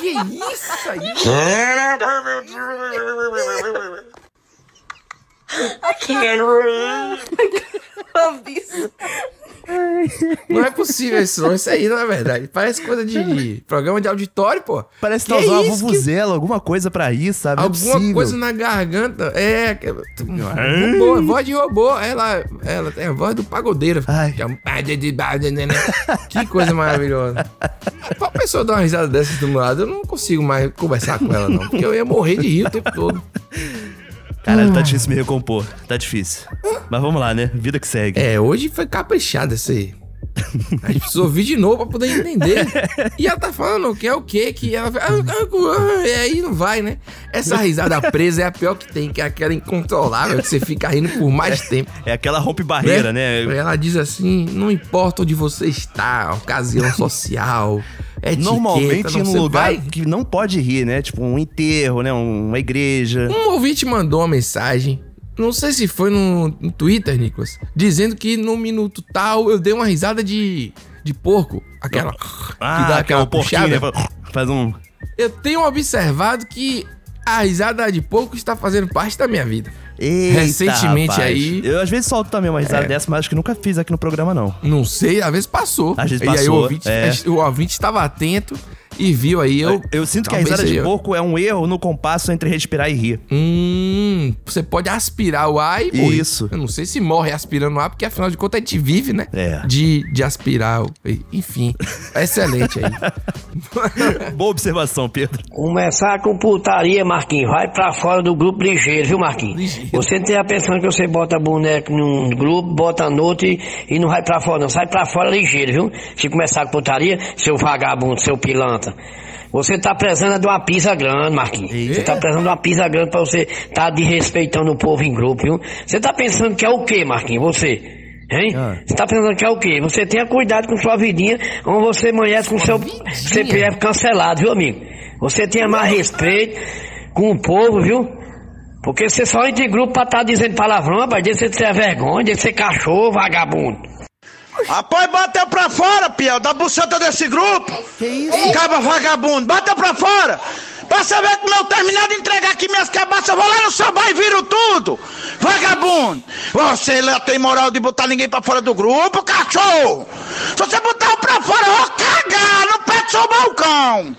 Que isso aí? I can't read. Love this. Não é possível isso, não. Isso aí não é verdade. Parece coisa de programa de auditório, pô. Parece que tá usando uma isso? Que- vuvuzela, alguma coisa pra rir, sabe? É Alguma possível. coisa na garganta. É. Robô, voz de robô. Ela, ela tem a voz do pagodeiro. Que é um- Que coisa maravilhosa. Pra pessoa dar uma risada dessas do meu lado, eu não consigo mais conversar com ela, não. Porque eu ia morrer de rir o tempo todo. Caralho, tá difícil me recompor. Tá difícil. Mas vamos lá, né? Vida que segue. É, hoje foi caprichado esse aí. A gente precisa ouvir de novo pra poder entender. E ela tá falando que é o quê? Que ela. ah, ah, ah, E aí não vai, né? Essa risada presa é a pior que tem, que é aquela incontrolável, que você fica rindo por mais tempo. É aquela rompe barreira, né? Ela diz assim: não importa onde você está, ocasião social. Etiqueta, Normalmente em um lugar vai- que não pode rir, né? Tipo um enterro, né? Uma igreja. Um ouvinte mandou uma mensagem, não sei se foi no, no Twitter, Nicolas, dizendo que no minuto tal eu dei uma risada de, de porco. Aquela. Ah, que dá aquela porquinho, né? puxada. Faz um. Eu tenho observado que a risada de porco está fazendo parte da minha vida. Eita, Recentemente rapaz. aí. Eu às vezes solto também uma risada É. dessa, mas acho que nunca fiz aqui no programa, não. Não sei, às vezes passou. Às vezes E aí o passou, ouvinte, é. o ouvinte estava atento e viu aí. Eu, Eu sinto que a risada de porco é um erro no compasso entre respirar e rir. Hum, você pode aspirar o ar e morrer. Isso. Eu não sei se morre aspirando o ar, porque afinal de contas a gente vive, né? É. De, de aspirar. o- Enfim, excelente aí. <laughs> Boa observação, Pedro. Começar com putaria, Marquinhos. Vai pra fora do grupo ligeiro, viu, Marquinhos? Você não tem a pensando que você bota boneco num grupo, bota no outro e, e não vai pra fora, não. Sai pra fora ligeiro, viu? Se começar com putaria, seu vagabundo, seu pilantra. Você tá precisando de uma pisa grande, Marquinhos. Você tá precisando de uma pisa grande pra você tá desrespeitando o povo em grupo, viu? Você tá pensando que é o quê, Marquinhos? Você? Hein? Você tá pensando que é o quê? Você tenha cuidado com sua vidinha, onde você amanhece com seu CPF cancelado, viu, amigo? Você tenha mais respeito com o povo, viu? Porque você só entra em grupo pra estar dizendo palavrão, rapaz, deixa de ser vergonha, deixa de ser cachorro, vagabundo. Rapaz, bota pra fora, Piel, da buceta desse grupo. Que isso? Caba vagabundo, bota pra fora. Pra você ver como eu terminar de entregar aqui minhas cabaças, eu vou lá no bar e viro tudo. Vagabundo. Você não tem moral de botar ninguém pra fora do grupo, cachorro. Se você botar eu pra fora, eu vou cagar no pé do seu balcão.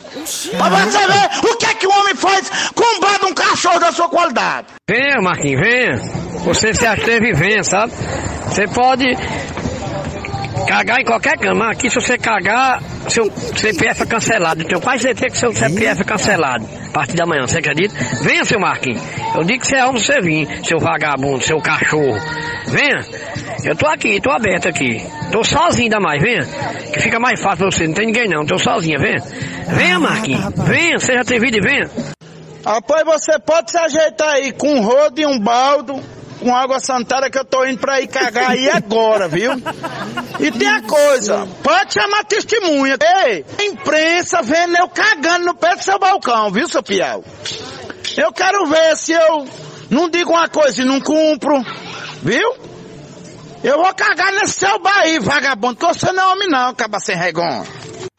Pra você ver o que é que o homem faz com de um cachorro da sua qualidade. Venha, Marquinhos, venha. Você se atreve e venha, sabe? Você pode cagar em qualquer cama. Aqui, se você cagar, seu CPF é cancelado. Eu tenho quase certeza que seu CPF é cancelado. A partir da manhã, você acredita? Venha, seu Marquinhos. Eu digo que você é homem, você vir, seu vagabundo, seu cachorro. Venha. Eu tô aqui, tô aberto aqui. Tô sozinho ainda mais, venha. Que fica mais fácil pra você. Não tem ninguém não, tô sozinha, venha. Venha, Marquinhos. Venha, seja atrevido e venha. Rapaz, você pode se ajeitar aí com um rodo e um baldo, com água sanitária que eu tô indo pra ir cagar aí agora, viu? E tem a coisa, pode chamar testemunha. Ei, a imprensa vendo eu cagando no pé do seu balcão, viu, seu Piau? Eu quero ver se eu não digo uma coisa e não cumpro, viu? Eu vou cagar nesse seu bar aí, vagabundo, que você não é homem não, acaba sem regonha.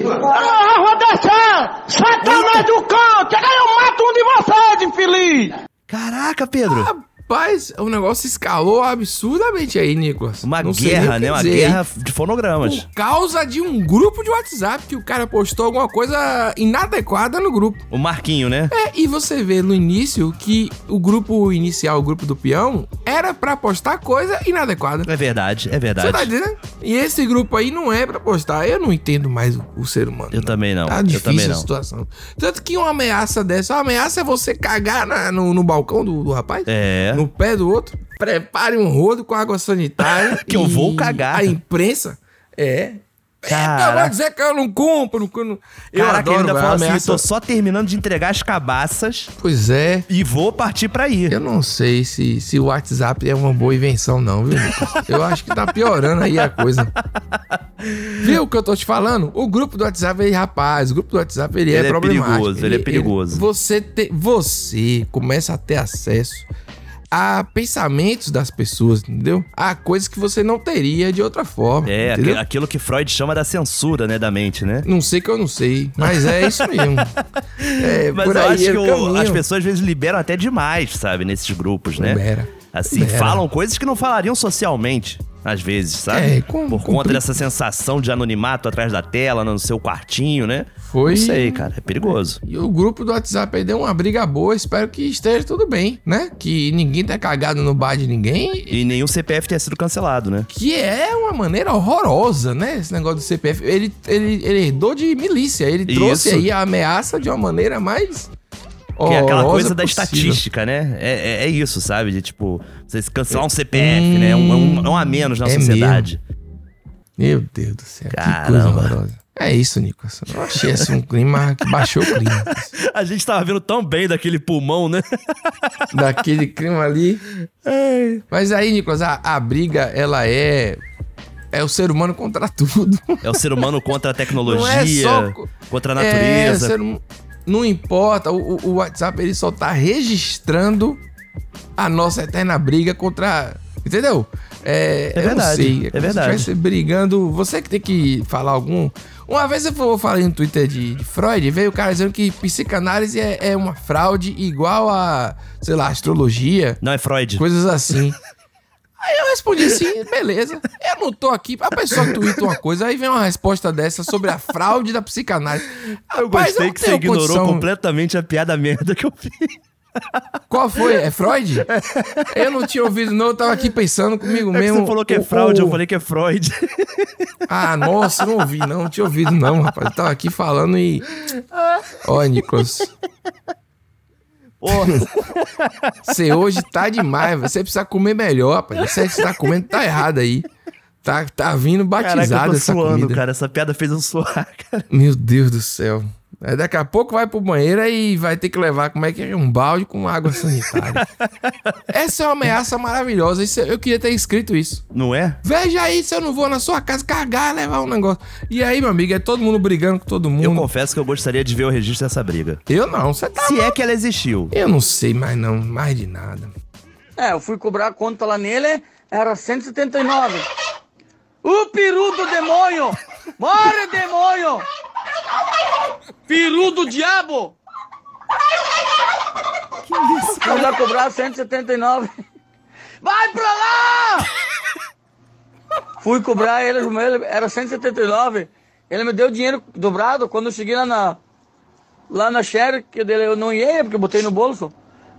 Ah, vou deixar! Satanás do cão! Que aí eu mato um de vocês, infeliz! Caraca, Pedro. Rapaz, o negócio escalou absurdamente aí, Nicolas. Uma Não guerra, né? Uma dizer. guerra de fonogramas. Por causa de um grupo de WhatsApp que o cara postou alguma coisa inadequada no grupo. O Marquinho, né? É, e você vê no início que o grupo inicial, o grupo do peão, era pra postar coisa inadequada. É verdade, é verdade. Você tá entendendo? E esse grupo aí não é pra postar. Eu não entendo mais o, o ser humano. Eu também não. Tá eu difícil também a não. situação. Tanto que uma ameaça dessa, uma ameaça é você cagar na- no, no balcão do, do rapaz, É. no pé do outro. Prepare um rodo com água sanitária. <laughs> Que eu vou cagar. A imprensa é. É, eu Caraca. vou dizer que eu não cumpro. que eu não- Eu Caraca, adoro ele ainda fala assim, ameaça- tô só terminando de entregar as cabaças Pois é. e vou partir pra ir. Eu não sei se, se o WhatsApp é uma boa invenção, não, viu, Lucas? Eu acho que tá piorando aí a coisa. <laughs> Viu o que eu tô te falando? O grupo do WhatsApp, ele, rapaz, o grupo do WhatsApp, ele, Ele é é problemático. perigoso, ele é perigoso. você, te, você começa a ter acesso a pensamentos das pessoas, entendeu? A coisas que você não teria de outra forma. É, aqu- aquilo que Freud chama da censura, né, da mente, né? Não sei que eu não sei, mas é isso mesmo. <laughs> É, Mas por eu aí acho é que o as pessoas às vezes liberam até demais, sabe, nesses grupos, né? Libera. Assim, Libera. falam coisas que não falariam socialmente. às vezes, sabe? É, com- Por conta dessa sensação de anonimato atrás da tela, no seu quartinho, né? Foi- Não sei, cara, é perigoso. E o grupo do WhatsApp aí deu uma briga boa, espero que esteja tudo bem, né? Que ninguém tá cagado no bar de ninguém. E nenhum CPF tenha sido cancelado, né? Que é uma maneira horrorosa, né? Esse negócio do CPF. Ele, ele, ele herdou de milícia. Ele trouxe Isso. aí a ameaça de uma maneira mais. Que é aquela coisa da possível. estatística, né? É, é, é isso, sabe? De tipo, você cancelar um CPF, né? É um, é um- é um a menos na É sociedade. Meu Deus do céu. Que coisa Caramba. horrorosa. É isso, Nicolas. Eu achei assim um clima que baixou o clima. <laughs> A gente tava vendo tão bem daquele pulmão, né? <laughs> Daquele clima ali. Mas aí, Nicolas, a, a briga, ela é. É o ser humano contra tudo. É o ser humano contra a Não é tecnologia, só co- contra a É, natureza. ser hum- não importa, o, o- WhatsApp ele só tá registrando a nossa eterna briga contra. Entendeu? É, É verdade, sei, é se verdade. estivesse brigando. Você que tem que falar algum. Uma vez eu fa- falei no Twitter de, de Freud, veio o cara dizendo que psicanálise é, é uma fraude igual a, sei lá, astrologia. Não é Freud. Coisas assim. <laughs> Aí eu respondi assim, beleza. Eu não tô aqui. A pessoa twitta uma coisa, aí vem uma resposta dessa sobre a fraude da psicanálise. Eu Rapaz, gostei não que você ignorou condição. completamente a piada merda que eu fiz. Qual foi? É Freud? Eu não tinha ouvido, não. Eu tava aqui pensando comigo É mesmo. você falou que é fraude, o- eu falei que é Freud. Ah, nossa, não ouvi, não. Não tinha ouvido, não, rapaz. Eu tava aqui falando e. Ó, Nicolas. Você <laughs> hoje tá demais. Você precisa comer melhor, rapaz. Você tá comendo tá errado aí. Tá, tá vindo Caraca, eu batizado tô essa suando, comida. cara. Essa piada fez eu suar, <laughs> cara. Meu Deus do céu. Aí daqui a pouco vai pro banheiro e vai ter que levar, como é que é? Um balde com água sanitária. <laughs> Essa é uma ameaça maravilhosa. Isso, eu queria ter escrito isso. Não é? Veja aí se eu não vou na sua casa cagar, levar um negócio. E aí, meu amigo, é todo mundo brigando com todo mundo. Eu confesso que eu gostaria de ver o registro dessa briga. Eu não, você tá. Se é que ela existiu. Eu não sei mais não, mais de nada. É, eu fui cobrar a conta lá nele, era 179. O peru do demônio! Morre, demônio! Peru do diabo! Que isso? Fui lá cobrar 179. Vai pra lá! Fui cobrar ele, ele era 179. Ele me deu dinheiro dobrado. Quando eu cheguei lá na, lá na Sherry, que dele eu não ia, porque eu botei no bolso.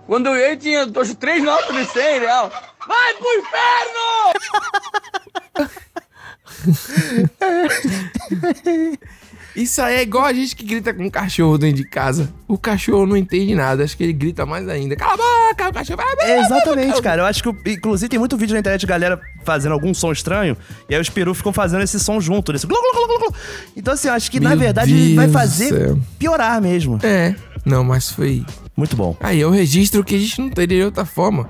Quando eu ia, tinha acho, três notas de 100 real. Vai pro inferno! <laughs> Isso aí é igual a gente que grita com um cachorro dentro de casa. O cachorro não entende nada, acho que ele grita mais ainda. Cala a boca, o cachorro vai. É, exatamente, cara. Eu acho que, o- inclusive, tem muito vídeo na internet de galera fazendo algum som estranho e aí os perus ficam fazendo esse som junto, glu, glu. Então, assim, eu acho que na Meu verdade Deus vai fazer céu. piorar mesmo. É, não, mas foi. Muito bom. Aí eu registro que a gente não teria de outra forma.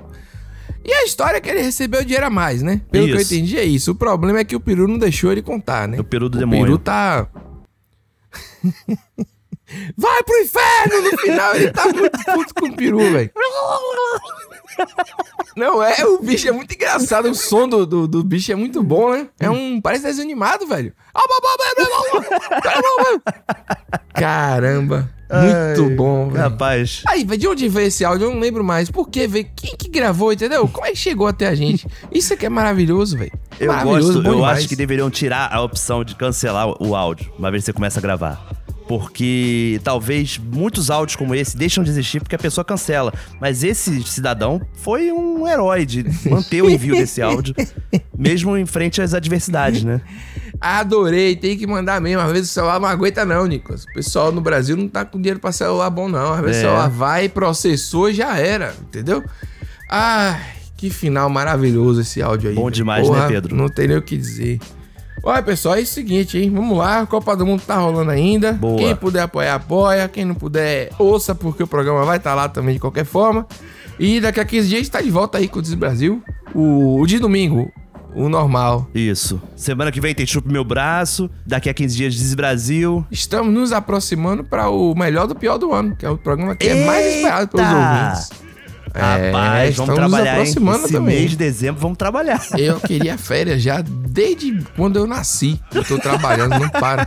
E a história é que ele recebeu dinheiro a mais, né? Pelo que eu Isso. entendi é isso. O problema é que o peru não deixou ele contar, né? O peru do o demônio. peru tá. Vai pro inferno! No final ele tá muito puto com o peru, velho. Não, é, o bicho é muito engraçado. O som do, do, do bicho é muito bom, né? É um. Parece desenho animado, velho. Caramba. Muito Ai, bom, velho. Rapaz. Aí, de onde veio esse áudio? Eu não lembro mais. Por quê, velho? Quem que gravou, entendeu? Como é que chegou até a gente? Isso aqui é maravilhoso, velho. Eu Maravilhoso, gosto, eu demais. acho que deveriam tirar a opção de cancelar o áudio, uma vez que você começa a gravar. Porque talvez muitos áudios como esse deixam de existir porque a pessoa cancela. Mas esse cidadão foi um herói de manter o envio desse áudio, <laughs> mesmo em frente às adversidades, né? Adorei, tem que mandar mesmo. Às vezes o celular não aguenta, não, Nicolas. O pessoal no Brasil não tá com dinheiro pra celular bom, não. Às vezes É. o celular vai, processou já era, entendeu? Ai, que final maravilhoso esse áudio aí. Bom demais, né, Pedro? Não tem nem o que dizer. Olha, pessoal, é o seguinte, hein? Vamos lá, a Copa do Mundo tá rolando ainda. Boa. Quem puder apoiar, apoia. Quem não puder, ouça, porque o programa vai estar lá também de qualquer forma. E daqui a 15 dias a gente tá de volta aí com o Brasil. O, o de domingo, o normal. Isso. Semana que vem tem Chupa Meu Braço, daqui a 15 dias Diz Brasil. Estamos nos aproximando para o melhor do pior do ano, que é o programa que é mais esperado pelos Eita! ouvintes. É, Rapaz, vamos estamos trabalhar, nos hein? aproximando Esse também. mês de dezembro vamos trabalhar. Eu queria férias já desde quando eu nasci. Eu tô trabalhando, não para.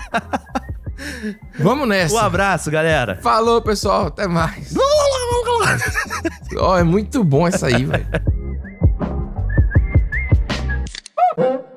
Vamos nessa. Um abraço, galera. Falou, pessoal. Até mais. Ó, é muito bom essa aí, velho. Oh.